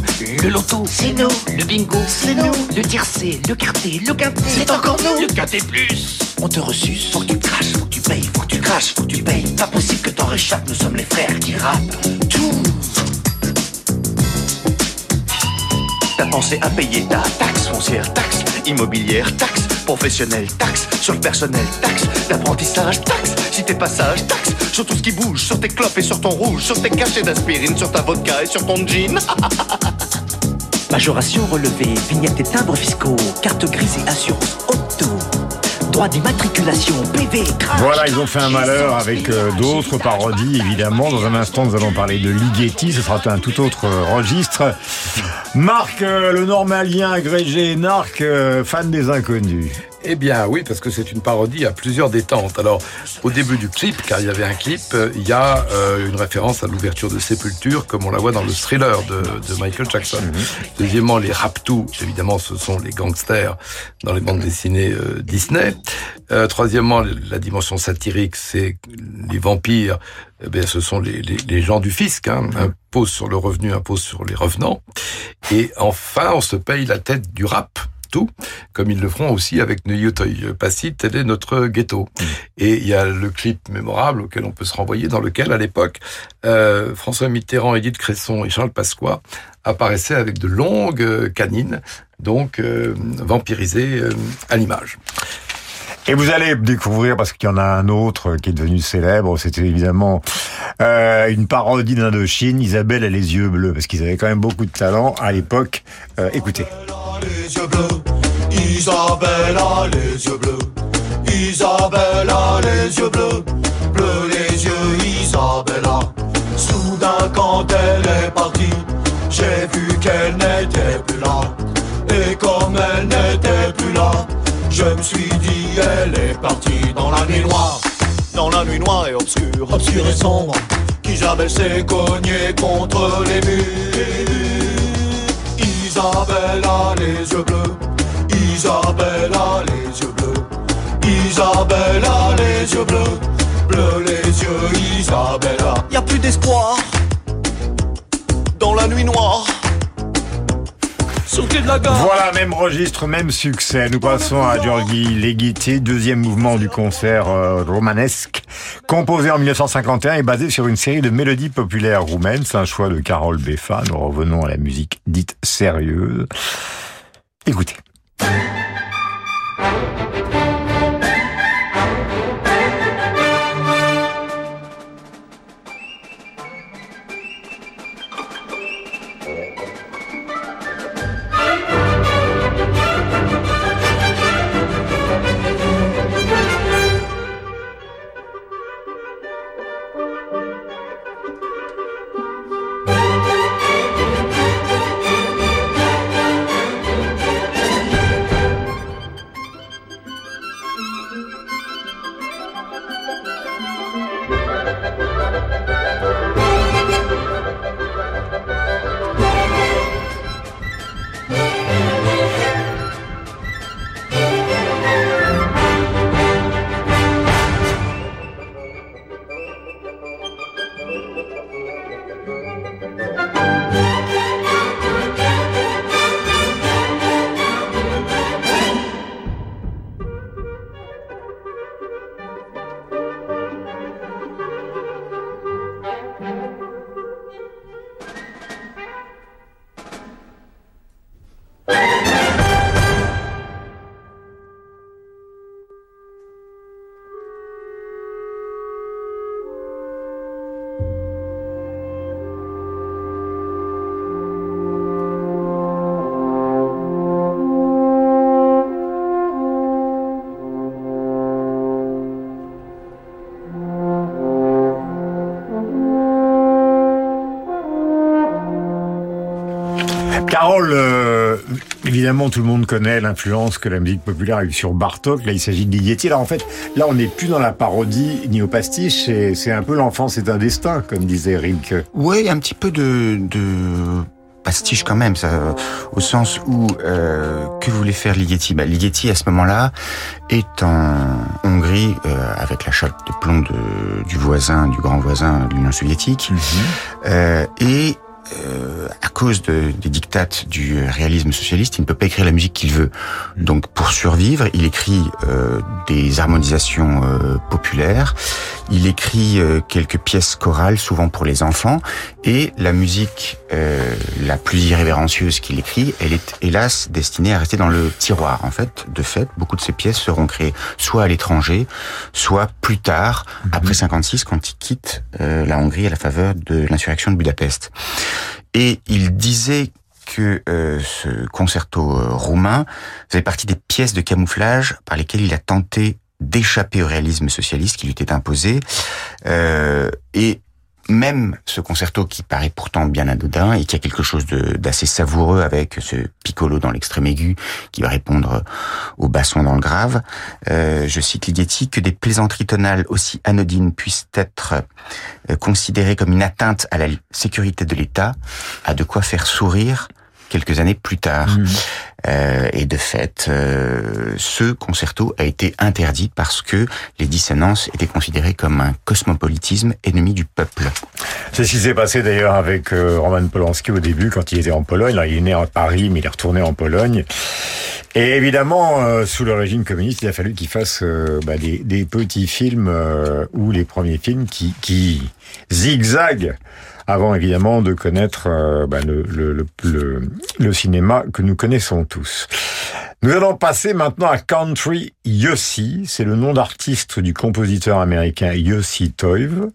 S19: Le loto, c'est nous. Le bingo, c'est nous. Le tiercé, le quarté, le quintet,
S18: C'est encore nous.
S19: Le quintet plus.
S18: On te ressuce, faut que tu craches, tu payes, faut que tu craches, faut que tu payes. Pas possible que t'en réchappes, nous sommes les frères qui rappent. Tout. T'as pensé à payer ta taxe foncière, taxe immobilière, taxe professionnelle, taxe sur le personnel, taxe d'apprentissage, taxe si t'es pas sage, taxe sur tout ce qui bouge, sur tes clopes et sur ton rouge, sur tes cachets d'aspirine, sur ta vodka et sur ton jean. [LAUGHS]
S19: Majoration relevée, vignettes et timbres fiscaux, carte grise et assurance auto.
S2: Voilà, ils ont fait un malheur avec euh, d'autres parodies, évidemment. Dans un instant, nous allons parler de Ligeti. Ce sera un tout autre euh, registre. Marc, euh, le normalien agrégé Narc, fan des inconnus.
S6: Eh bien oui, parce que c'est une parodie à plusieurs détentes. Alors, au début du clip, car il y avait un clip, euh, il y a euh, une référence à l'ouverture de Sépulture, comme on la voit dans le thriller de, de Michael Jackson. Deuxièmement, les Raptous, évidemment, ce sont les gangsters dans les bandes dessinées euh, Disney. Euh, troisièmement, la dimension satirique, c'est les vampires, eh bien, ce sont les, les, les gens du fisc, hein, impose sur le revenu, impose sur les revenants. Et enfin, on se paye la tête du rap comme ils le feront aussi avec Neuilly Passy, tel est notre ghetto. Et il y a le clip mémorable auquel on peut se renvoyer, dans lequel, à l'époque, euh, François Mitterrand, Édith Cresson et Charles Pasqua apparaissaient avec de longues euh, canines, donc euh, vampirisées euh, à l'image.
S2: Et vous allez découvrir, parce qu'il y en a un autre qui est devenu célèbre, c'était évidemment euh, une parodie d'Indochine, Isabelle a les yeux bleus, parce qu'ils avaient quand même beaucoup de talent à l'époque. Euh, écoutez.
S8: Isabelle a les yeux bleus. Isabelle a les yeux bleus. Bleus les yeux, Isabella. Soudain, quand elle est partie, j'ai vu qu'elle n'était plus là. Et comme elle n'était plus là, je me suis dit, elle est partie dans la nuit noire. Dans la nuit noire et obscure, obscure et sombre, qu'Isabelle s'est cognée contre les murs. Isabelle a les yeux bleus. Isabelle a les yeux bleus. Isabelle a les yeux bleus. Bleus les yeux, Isabella. Y a plus d'espoir. Dans la nuit noire.
S2: Voilà, même registre, même succès. Nous passons à Georgi Legiti, deuxième mouvement du concert euh, romanesque, composé en 1951 et basé sur une série de mélodies populaires roumaines. C'est un choix de Carole Beffa. Nous revenons à la musique dite sérieuse. Écoutez. Carole, euh, évidemment, tout le monde connaît l'influence que la musique populaire a eu sur Bartok. Là, il s'agit de Ligeti. Là, en fait, là, on n'est plus dans la parodie ni au pastiche. C'est c'est un peu l'enfance est un destin, comme disait Rilke.
S3: Oui, un petit peu de, de pastiche quand même, ça, au sens où euh, que voulait faire Ligeti bah, Ligeti à ce moment-là est en Hongrie euh, avec la chape de plomb de, du voisin, du grand voisin de l'Union soviétique, euh, et euh, à cause de, des dictates du réalisme socialiste, il ne peut pas écrire la musique qu'il veut. Donc, pour survivre, il écrit euh, des harmonisations euh, populaires, il écrit euh, quelques pièces chorales, souvent pour les enfants, et la musique euh, la plus irrévérencieuse qu'il écrit, elle est hélas destinée à rester dans le tiroir. En fait, de fait, beaucoup de ces pièces seront créées soit à l'étranger, soit plus tard, après 56, quand il quitte euh, la Hongrie à la faveur de l'insurrection de Budapest. Et il disait que euh, ce concerto euh, roumain faisait partie des pièces de camouflage par lesquelles il a tenté d'échapper au réalisme socialiste qui lui était imposé. Euh, et même ce concerto qui paraît pourtant bien anodin et qui a quelque chose d'assez savoureux avec ce piccolo dans l'extrême aigu qui va répondre au basson dans le grave, euh, je cite Ligeti, que des plaisanteries tonales aussi anodines puissent être euh, considérées comme une atteinte à la sécurité de l'État, a de quoi faire sourire quelques années plus tard. Euh, et de fait, euh, ce concerto a été interdit parce que les dissonances étaient considérées comme un cosmopolitisme ennemi du peuple.
S2: C'est ce qui s'est passé d'ailleurs avec euh, Roman Polanski au début quand il était en Pologne. Il est né à Paris, mais il est retourné en Pologne. Et évidemment, sous le régime communiste, il a fallu qu'il fasse bah, des, des petits films ou les premiers films qui, qui zigzaguent avant évidemment de connaître euh, bah, le, cinéma que nous connaissons tous. Nous allons passer maintenant à Country Yossi. C'est le nom d'artiste du compositeur américain Yossi Toiv.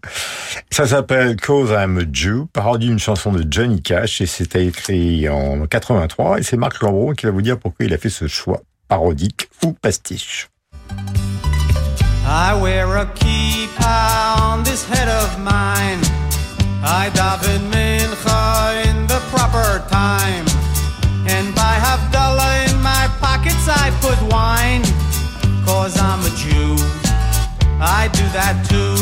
S2: Ça s'appelle Cause I'm a Jew, parodie d'une chanson de Johnny Cash et c'était écrit en 83 et c'est Marc Lambron qui va vous dire pourquoi il a fait ce choix parodique ou pastiche.
S20: I wear a kippah on this head of mine. I daven mincha in the proper time. And by Havdalah in my pockets I put wine. Cause I'm a Jew. I do that too.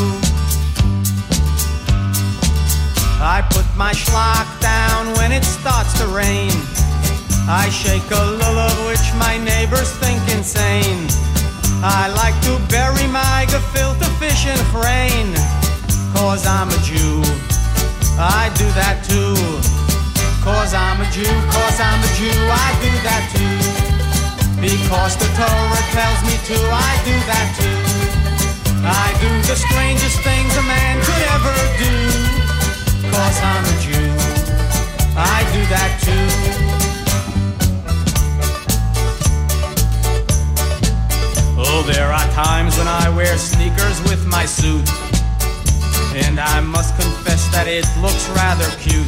S20: I put my schlock down when it starts to rain. I shake a lulav which my neighbors think insane. I like to bury my gefilte fish in grain. Cause I'm a Jew. I do that too. Cause I'm a Jew, cause I'm a Jew, I do that too. Because the Torah tells me to, I do that too. I do the strangest things a man could ever do. Cause I'm a Jew, I do that too. Oh, there are times when I wear sneakers with my suit. And I must confess that it looks rather cute.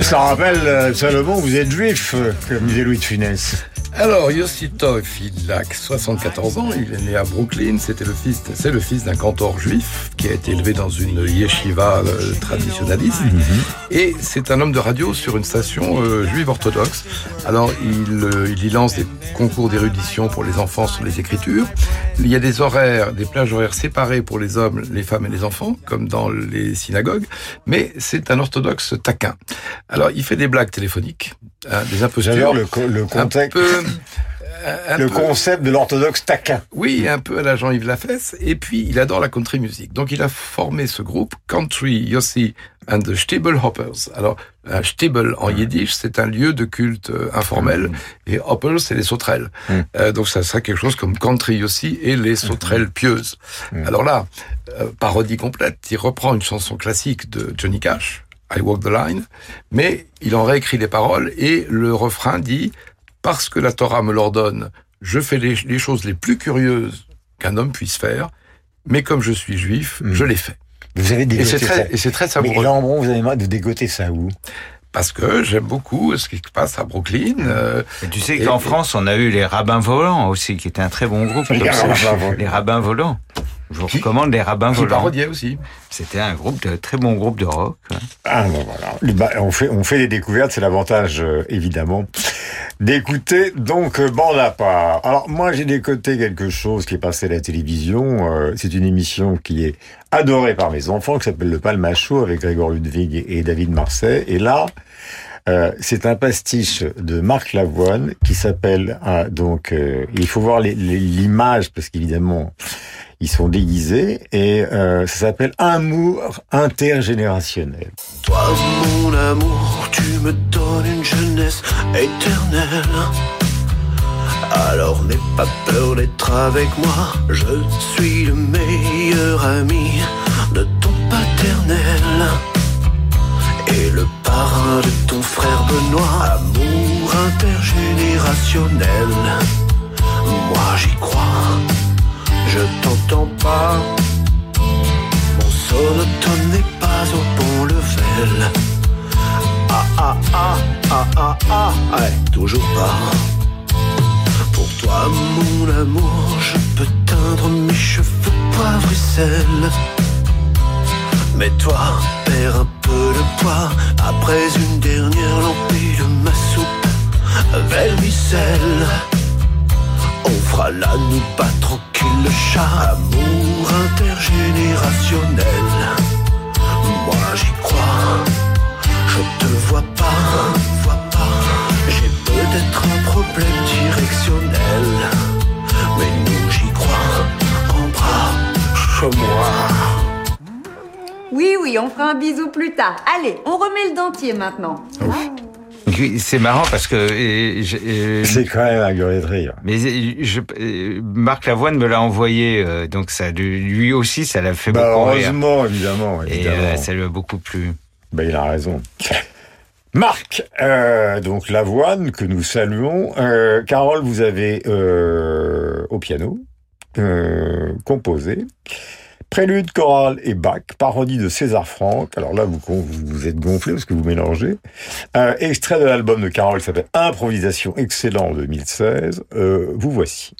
S2: Ça rappelle, euh, Salomon, vous êtes juif, euh, comme disait Louis de Funès.
S6: Alors, Yossi Tov, il a 74 ans, il est né à Brooklyn, c'était le fils, c'est le fils d'un cantor juif qui a été élevé dans une yeshiva euh, traditionnaliste. Et c'est un homme de radio sur une station euh, juive orthodoxe. Alors, il, euh, il y lance des concours d'érudition pour les enfants sur les écritures. Il y a des horaires, des plages horaires séparées pour les hommes, les femmes et les enfants, comme dans les synagogues. Mais c'est un orthodoxe taquin. Alors, il fait des blagues téléphoniques, hein, des impostures.
S2: J'adore le, co- le contexte.
S6: Un peu, un
S2: le
S6: peu-
S2: concept de l'orthodoxe taquin.
S6: oui, un peu à la Jean-Yves Lafesse. Et puis, il adore la country music. Donc, il a formé ce groupe Country Yossi and the Stiebel Hoppers. Alors, un Stiebel en yiddish, c'est un lieu de culte euh, informel. Et Hoppers, c'est les sauterelles. Euh, donc, ça serait quelque chose comme Country Yossi et les sauterelles pieuses. Alors là, euh, parodie complète, il reprend une chanson classique de Johnny Cash, I Walk the Line, mais il en réécrit les paroles et le refrain dit parce que la Torah me l'ordonne, je fais les, les choses les plus curieuses qu'un homme puisse faire, mais comme je suis juif, je les fais.
S2: Vous avez
S6: Et
S2: dégoté ça.
S6: et c'est très
S2: Mais
S6: savoureux.
S2: Lambron, vous avez marre de dégoter ça où?
S6: Parce que j'aime beaucoup ce qui se passe à Brooklyn. euh,
S4: Et tu sais
S6: et-
S4: qu'en
S6: et-
S4: France, on a eu les Rabbins Volants aussi, qui était un très bon groupe. [LAUGHS]
S2: Les. Rabbins Volants.
S4: Les Rabbins Volants. Je vous recommande les Rabbins
S6: qui
S4: Volants.
S6: parodiait aussi.
S4: C'était un groupe de très bon groupe de rock. hein.
S2: Ah bon voilà. On fait on fait des découvertes, c'est l'avantage euh, évidemment d'écouter donc euh, bande à part. Alors moi j'ai décoté quelque chose qui est passé à la télévision. euh, c'est une émission qui est adorée par mes enfants qui s'appelle le Palmacho avec Grégoire Ludwig et, et David Marseille. Et là. Euh, c'est un pastiche de Marc Lavoine qui s'appelle euh, donc euh, il faut voir l'image parce qu'évidemment ils sont déguisés et euh, ça s'appelle Amour intergénérationnel.
S21: Toi, mon amour, tu me donnes une jeunesse éternelle. Alors n'aie pas peur d'être avec moi. Je suis le meilleur ami de ton paternel. Et le parrain de ton frère Benoît. Amour intergénérationnel. Moi j'y crois. Je t'entends pas. Mon sonotone n'est pas au bon level. Ah ah ah ah ah ah, ouais, toujours pas. Pour toi, mon amour, je peux teindre mes cheveux poivre et sel. Mais toi, perds un peu de poids. Après une dernière lampée de ma soupe vermicelle. On fera la nuit pas tranquille le chat. Amour intergénérationnel. Moi j'y crois. Je te vois pas, vois pas. J'ai peut-être un problème directionnel. Mais nous j'y crois. Embrasse-moi
S22: Oui, oui, on fera un bisou plus tard. Allez, on remet le dentier maintenant.
S4: Oui, C'est marrant parce que et, je- et-
S2: C'est quand même à gueuler de rire.
S4: mais je, euh, Marc Lavoine me l'a envoyé, euh, donc ça lui lui aussi ça l'a fait
S2: Bah,
S4: beaucoup rire.
S2: heureusement, évidemment,
S4: Et
S2: évidemment.
S4: euh, ça lui a beaucoup plu.
S2: Bah, il a raison. [LAUGHS] Marc, euh, donc l'avoine que nous saluons. Euh, Carole, vous avez euh, au piano euh, composé prélude chorale et Bach, parodie de César Franck. Alors là, vous vous, êtes gonflé parce que vous mélangez. Euh, extrait de l'album de Carole qui s'appelle Improvisation excellent en 2016. Euh, vous voici.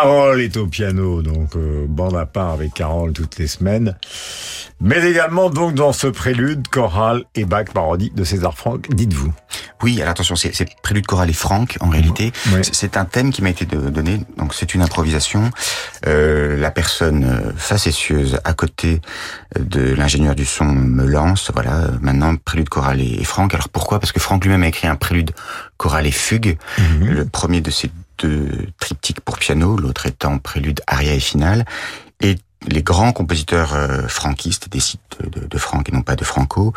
S2: Carole est au piano, donc euh, bande à part avec Carole toutes les semaines. Mais également donc dans ce prélude choral et Bach parodie de César Franck, dites-vous.
S3: Oui, alors attention, c'est prélude choral et franck en réalité.
S2: Oui.
S3: C'est- un thème qui m'a été donné, donc c'est une improvisation. Euh, la personne euh, facétieuse à côté euh, de l'ingénieur du son me lance, voilà, euh, maintenant prélude choral et, franck. Alors pourquoi? Parce que Franck lui-même a écrit un prélude choral et fugue, le premier de ces deux triptyques pour piano, l'autre étant prélude, aria et finale. Et les grands compositeurs euh, franquistes, des sites de, de, de Franck et non pas de Franco,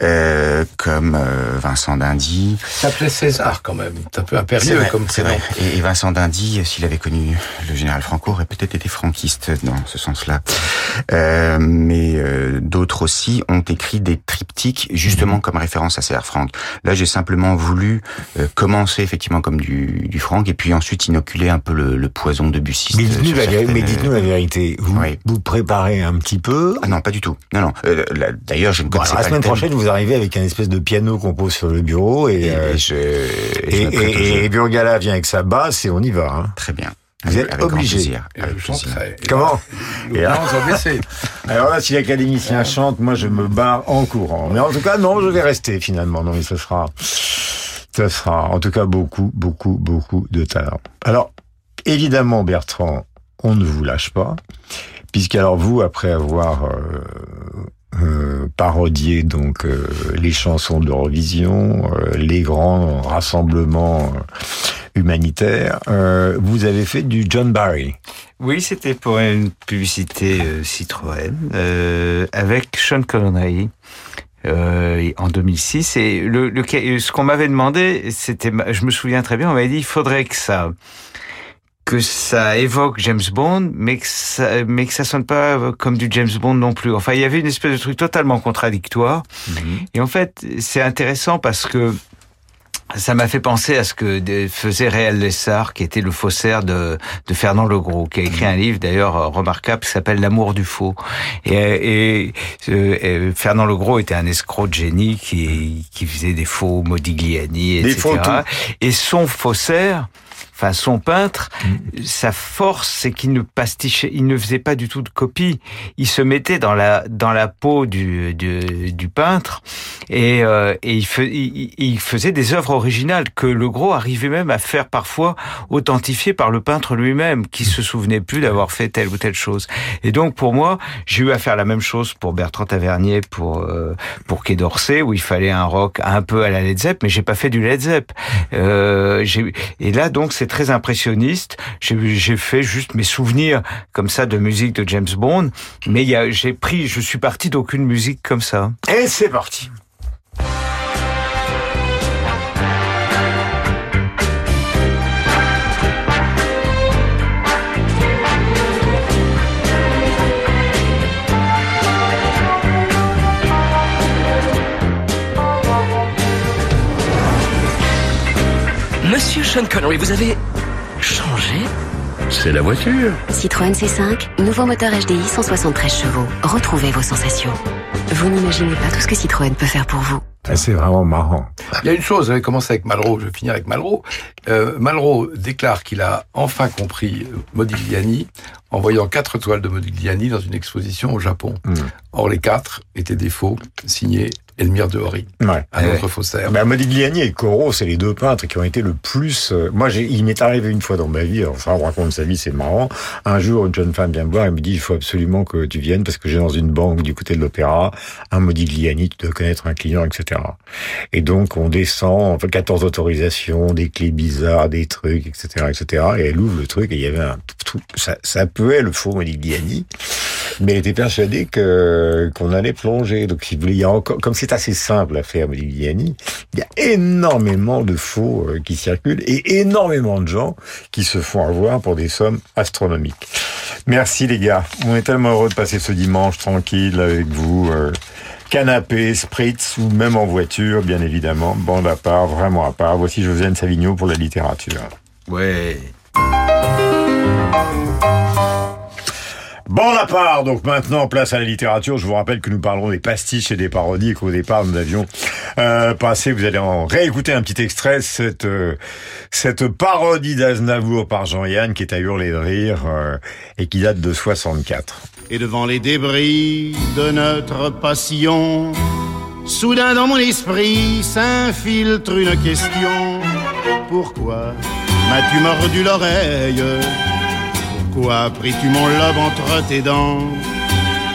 S3: euh, comme euh, Vincent d'Indy,
S6: S'appelait César quand même. C'est un peu impérieux
S3: vrai,
S6: comme
S3: c'est
S6: prénom.
S3: vrai. Et, et Vincent d'Indy, s'il avait connu le général Franco, aurait peut-être été franquiste dans ce sens-là. Euh, mais euh, d'autres aussi ont écrit des triptyques justement comme référence à César Franck. Là, j'ai simplement voulu euh, commencer effectivement comme du, du Franck et puis ensuite inoculer un peu le, le poison de Bussiste.
S2: Mais dites-nous la, dites-nous Vous, préparez un petit peu
S3: Ah non, pas du tout. Non, non. Euh, D'ailleurs, je ne
S2: Bon,
S3: connaissais
S2: alors, la
S3: pas
S2: semaine
S3: le thème.
S2: prochaine, vous arrivez avec un espèce de piano qu'on pose sur le bureau et, euh,
S3: je,
S2: et,
S3: je me prête au
S2: et, et Burgala vient avec sa basse et on y va. Hein.
S3: Très bien.
S2: Vous êtes
S3: avec grand
S2: obligé. Comment
S6: là,
S2: Et là-
S6: baisser. [LAUGHS]
S2: Alors là, si l'académicien chante, moi je me barre en courant. Mais en tout cas, non, je vais rester finalement. Non, mais ce sera, ce sera en tout cas beaucoup, beaucoup, beaucoup de talent. Alors, évidemment, Bertrand, on ne vous lâche pas, puisqu'alors vous, après avoir euh, euh, parodié donc euh, les chansons d'Eurovision, euh, les grands rassemblements euh, humanitaires, vous avez fait du John Barry.
S4: Oui, c'était pour une publicité Citroën avec Sean Connery. Euh, en 2006 et le, le ce qu'on m'avait demandé c'était je me souviens très bien on m'avait dit il faudrait que ça que ça évoque James Bond, mais que ça, mais que ça sonne pas comme du James Bond non plus. Enfin, il y avait une espèce de truc totalement contradictoire. Et en fait, c'est intéressant parce que ça m'a fait penser à ce que faisait Réal Lessard, qui était le faussaire de, de Fernand Legros, qui a écrit un livre d'ailleurs euh, remarquable qui s'appelle L'amour du faux. Et, et, euh, euh, Fernand Legros était un escroc de génie qui, qui faisait des faux Modigliani,
S2: Des
S4: etc.
S2: faux tout.
S4: Et son faussaire, enfin son peintre,
S2: Mm.
S4: sa force, c'est qu'il ne pastichait, il ne faisait pas du tout de copie. Il se mettait dans la dans la peau du du, du peintre et, euh, et il, fe- il, il faisait des œuvres originales que le gros arrivait même à faire parfois authentifier par le peintre lui-même, qui se souvenait plus d'avoir fait telle ou telle chose. Et donc pour moi, j'ai eu à faire la même chose pour Bertrand Tavernier, pour euh, pour Quai d'Orsay, où il fallait un rock un peu à la Led Zepp, mais j'ai pas fait du Led Zepp. Euh, et là donc c'est très impressionniste. J'ai fait juste mes souvenirs comme ça de musique de James Bond, mais j'ai pris, je suis parti d'aucune musique comme ça.
S2: Et c'est parti.
S19: Sean Connery, vous avez changé
S23: C'est la voiture.
S16: Citroën C5, nouveau moteur HDI 173 chevaux. Retrouvez vos sensations. Vous n'imaginez pas tout ce que Citroën peut faire pour vous.
S2: Ah, C'est vraiment marrant.
S6: Il y a une chose, j'avais commencé avec Malraux, je vais finir avec Malraux. Euh, Malraux déclare qu'il a enfin compris Modigliani en voyant quatre toiles de Modigliani dans une exposition au Japon. Or, les quatre étaient des faux, signés Elmire de Horry,
S2: Ouais.
S6: un
S2: Ouais.
S6: autre faussaire.
S2: Bah, Modigliani et Corot, c'est les deux peintres qui ont été le plus. euh, moi, il m'est arrivé une fois dans ma vie. Ça, on raconte sa vie, c'est marrant. Un jour, une jeune femme vient me voir et me dit il faut absolument que tu viennes parce que j'ai dans une banque du côté de l'opéra un Modigliani, tu dois connaître un client, etc. Et donc, on descend, on fait 14 autorisations, des clés bizarres, des trucs, etc., etc. Et elle ouvre le truc et il y avait un tout, ça, ça puait le faux Modigliani. Mais elle était persuadée que qu'on allait plonger. Donc, si vous voulez, il encore, comme c'est assez simple à faire Modigliani, il y a énormément de faux euh, qui circulent et énormément de gens qui se font avoir pour des sommes astronomiques. Merci les gars. On est tellement heureux de passer ce dimanche tranquille avec vous. euh, canapé, spritz ou même en voiture, bien évidemment. Bande à part, vraiment à part. Voici Josiane Savigno pour la littérature.
S4: Ouais.
S2: Bon à part, donc maintenant place à la littérature. Je vous rappelle que nous parlerons des pastiches et des parodies et qu'au départ nous avions euh, passer, vous allez en réécouter un petit extrait, cette, euh, cette parodie d'Aznavour par Jean-Yann qui est à hurler de rire euh, et qui date de 64.
S24: Et devant les débris de notre passion, soudain dans mon esprit s'infiltre une question. Pourquoi m'as-tu mordu l'oreille? Pourquoi pris-tu mon lobe entre tes dents?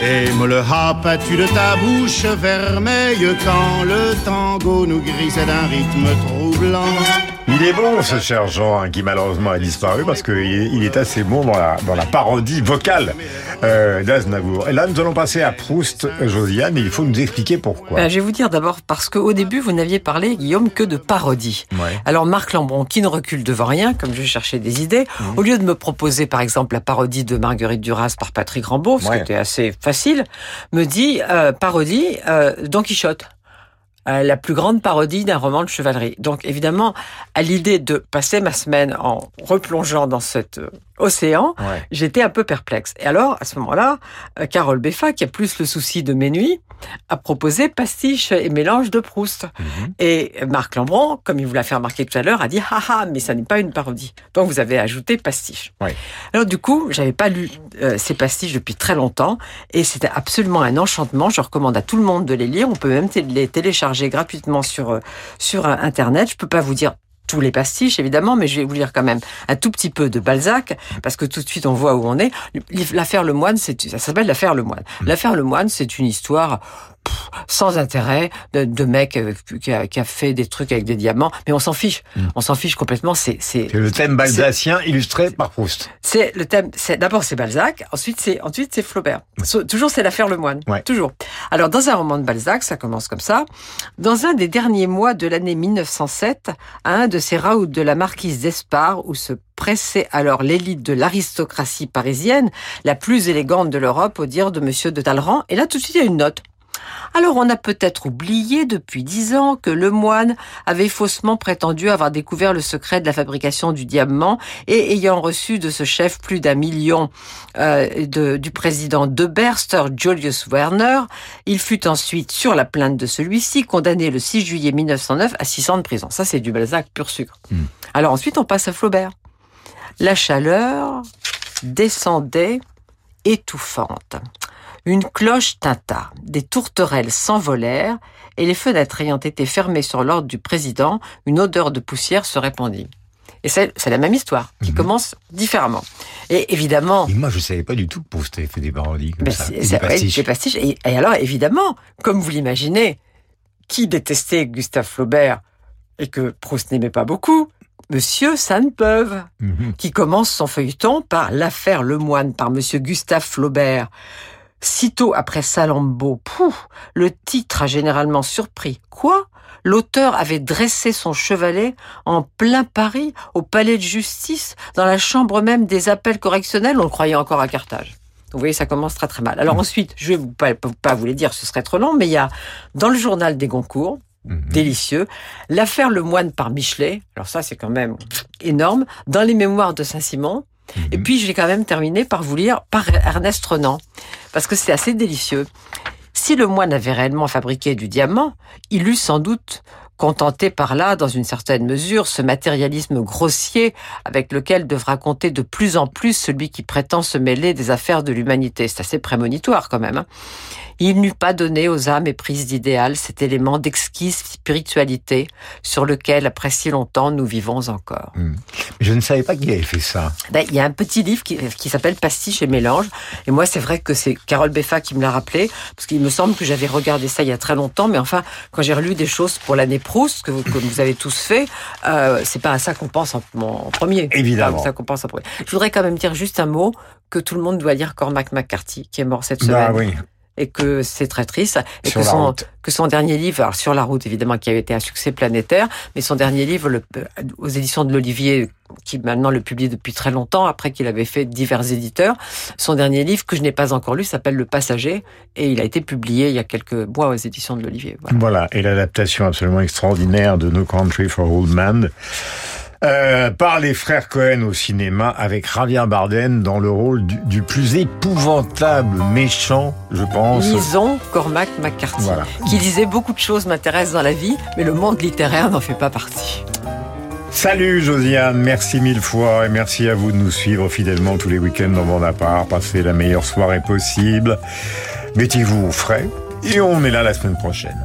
S24: Et me le hapas-tu de ta bouche vermeille quand le tango nous grisait d'un rythme troublant?
S2: Il est bon ce cher Jean hein, qui malheureusement a disparu parce qu'il est, il est assez bon dans la, dans la parodie vocale euh, d'Aznavour. Et là nous allons passer à Proust, Josiane, et il faut nous expliquer pourquoi.
S25: Ben, je vais vous dire d'abord parce qu'au début vous n'aviez parlé, Guillaume, que de parodie.
S2: Ouais.
S25: Alors Marc Lambron, qui ne recule devant rien, comme je cherchais des idées,
S2: Mhm.
S25: au lieu de me proposer par exemple la parodie de Marguerite Duras par Patrick Rambaud, ce
S2: Ouais.
S25: qui était assez facile, me dit euh, parodie euh, Don Quichotte. Euh, la plus grande parodie d'un roman de chevalerie. Donc évidemment, à l'idée de passer ma semaine en replongeant dans cet euh, océan,
S2: Ouais.
S25: j'étais un peu perplexe. Et alors, à ce moment-là, euh, Carole Beffa, qui a plus le souci de mes nuits, a proposé pastiche et mélange de Proust. Et Marc Lambron, comme il vous l'a fait remarquer tout à l'heure, a dit haha, mais ça n'est pas une parodie. Donc vous avez ajouté pastiche.
S2: Ouais.
S25: Alors du coup, j'avais pas lu euh, ces pastiches depuis très longtemps et c'était absolument un enchantement. Je recommande à tout le monde de les lire. On peut même les télécharger gratuitement sur euh, sur internet. Je peux pas vous dire tous les pastiches évidemment, mais je vais vous lire quand même un tout petit peu de Balzac parce que tout de suite on voit où on est. L'affaire Le Moine, c'est ça s'appelle l'affaire Le Moine. L'affaire Le Moine, c'est une histoire pff, sans intérêt de, de mec euh, qui a, qui a fait des trucs avec des diamants, mais on s'en fiche. On s'en fiche complètement. C'est
S2: le thème balzacien illustré par Proust.
S25: c'est le thème. C'est d'abord c'est Balzac, ensuite c'est ensuite c'est Flaubert. Toujours c'est l'affaire Lemoine.
S2: Ouais.
S25: Toujours. Alors dans un roman de Balzac, ça commence comme ça. Dans un des derniers mois de l'année 1907, à un de ces raouts de la marquise d'Espard où se pressait alors l'élite de l'aristocratie parisienne, la plus élégante de l'Europe au dire de Monsieur de Talleyrand. Et là tout de suite il y a une note. Alors on a peut-être oublié depuis dix ans que Lemoine avait faussement prétendu avoir découvert le secret de la fabrication du diamant et ayant reçu de ce chef plus d'un million euh, de- du président Debert, Sir Julius Werner, il fut ensuite, sur la plainte de celui-ci, condamné le 6 juillet 1909 à 6 ans de prison. Ça c'est du Balzac pur sucre. Alors ensuite on passe à Flaubert. La chaleur descendait étouffante. Une cloche tinta, des tourterelles s'envolèrent, et les fenêtres ayant été fermées sur l'ordre du président, une odeur de poussière se répandit. Et c'est la même histoire, qui commence différemment. Et évidemment...
S2: Et moi, je savais pas du tout que Proust avait fait des parodies comme
S25: Ben,
S2: ça. des
S25: c'est- ouais,
S2: pastiches.
S25: des pastiches. Et, et alors, évidemment, comme vous l'imaginez, qui détestait Gustave Flaubert et que Proust n'aimait pas beaucoup? Monsieur Sainte-Beuve,
S2: Mhm.
S25: qui commence son feuilleton par l'affaire Lemoine par Monsieur Gustave Flaubert. Sitôt après Salammbô, pouf, le titre a généralement surpris. Quoi? L'auteur avait dressé son chevalet en plein Paris, au palais de justice, dans la chambre même des appels correctionnels, on le croyait encore à Carthage. Vous voyez, ça commence très très mal. Alors ensuite, je vais vous, pas, pas vous les dire, ce serait trop long, mais il y a dans le journal des Goncourt, délicieux, l'affaire Le Moine par Michelet. Alors ça, c'est quand même énorme. Dans les mémoires de Saint-Simon. Et puis, je vais quand même terminer par vous lire par Ernest Renan, parce que c'est assez délicieux. Si le moine avait réellement fabriqué du diamant, il eût sans doute contenté par là, dans une certaine mesure, ce matérialisme grossier avec lequel devra compter de plus en plus celui qui prétend se mêler des affaires de l'humanité. C'est assez prémonitoire quand même. hein. Il n'eût pas donné aux âmes éprises d'idéal cet élément d'exquise spiritualité sur lequel, après si longtemps, nous vivons encore.
S2: Mais je ne savais pas qu'il avait fait ça.
S25: Ben, il y a un petit livre qui, qui s'appelle Pastiche et mélange. Et moi, c'est vrai que c'est Carole Beffa qui me l'a rappelé, parce qu'il me semble que j'avais regardé ça il y a très longtemps. Mais enfin, quand j'ai relu des choses pour l'année Proust, que vous, que vous avez tous fait, euh, c'est pas à ça qu'on pense en, en premier.
S2: Évidemment.
S25: Ça qu'on pense en premier. Je voudrais quand même dire juste un mot que tout le monde doit lire Cormac McCarthy, qui est mort cette semaine
S2: Ah oui.
S25: Et que c'est très triste et
S2: Sur
S25: que son
S2: route.
S25: que son dernier livre alors sur la route évidemment qui avait été un succès planétaire mais son dernier livre le- euh, aux éditions de l'Olivier qui maintenant le publie depuis très longtemps après qu'il avait fait divers éditeurs son dernier livre que je n'ai pas encore lu s'appelle Le Passager et il a été publié il y a quelques mois aux éditions de l'Olivier voilà.
S2: Voilà, et l'adaptation absolument extraordinaire de No Country for Old Men Euh, par les frères Cohen au cinéma avec Javier Bardem dans le rôle du, du plus épouvantable méchant, je pense.
S25: Lisons Cormac McCarthy,
S2: Voilà.
S25: qui disait beaucoup de choses m'intéressent dans la vie, mais le monde littéraire n'en fait pas partie.
S2: Salut Josiane, merci mille fois et merci à vous de nous suivre fidèlement tous les week-ends dans mon appart. Passez la meilleure soirée possible. Mettez-vous au frais et on est là la semaine prochaine.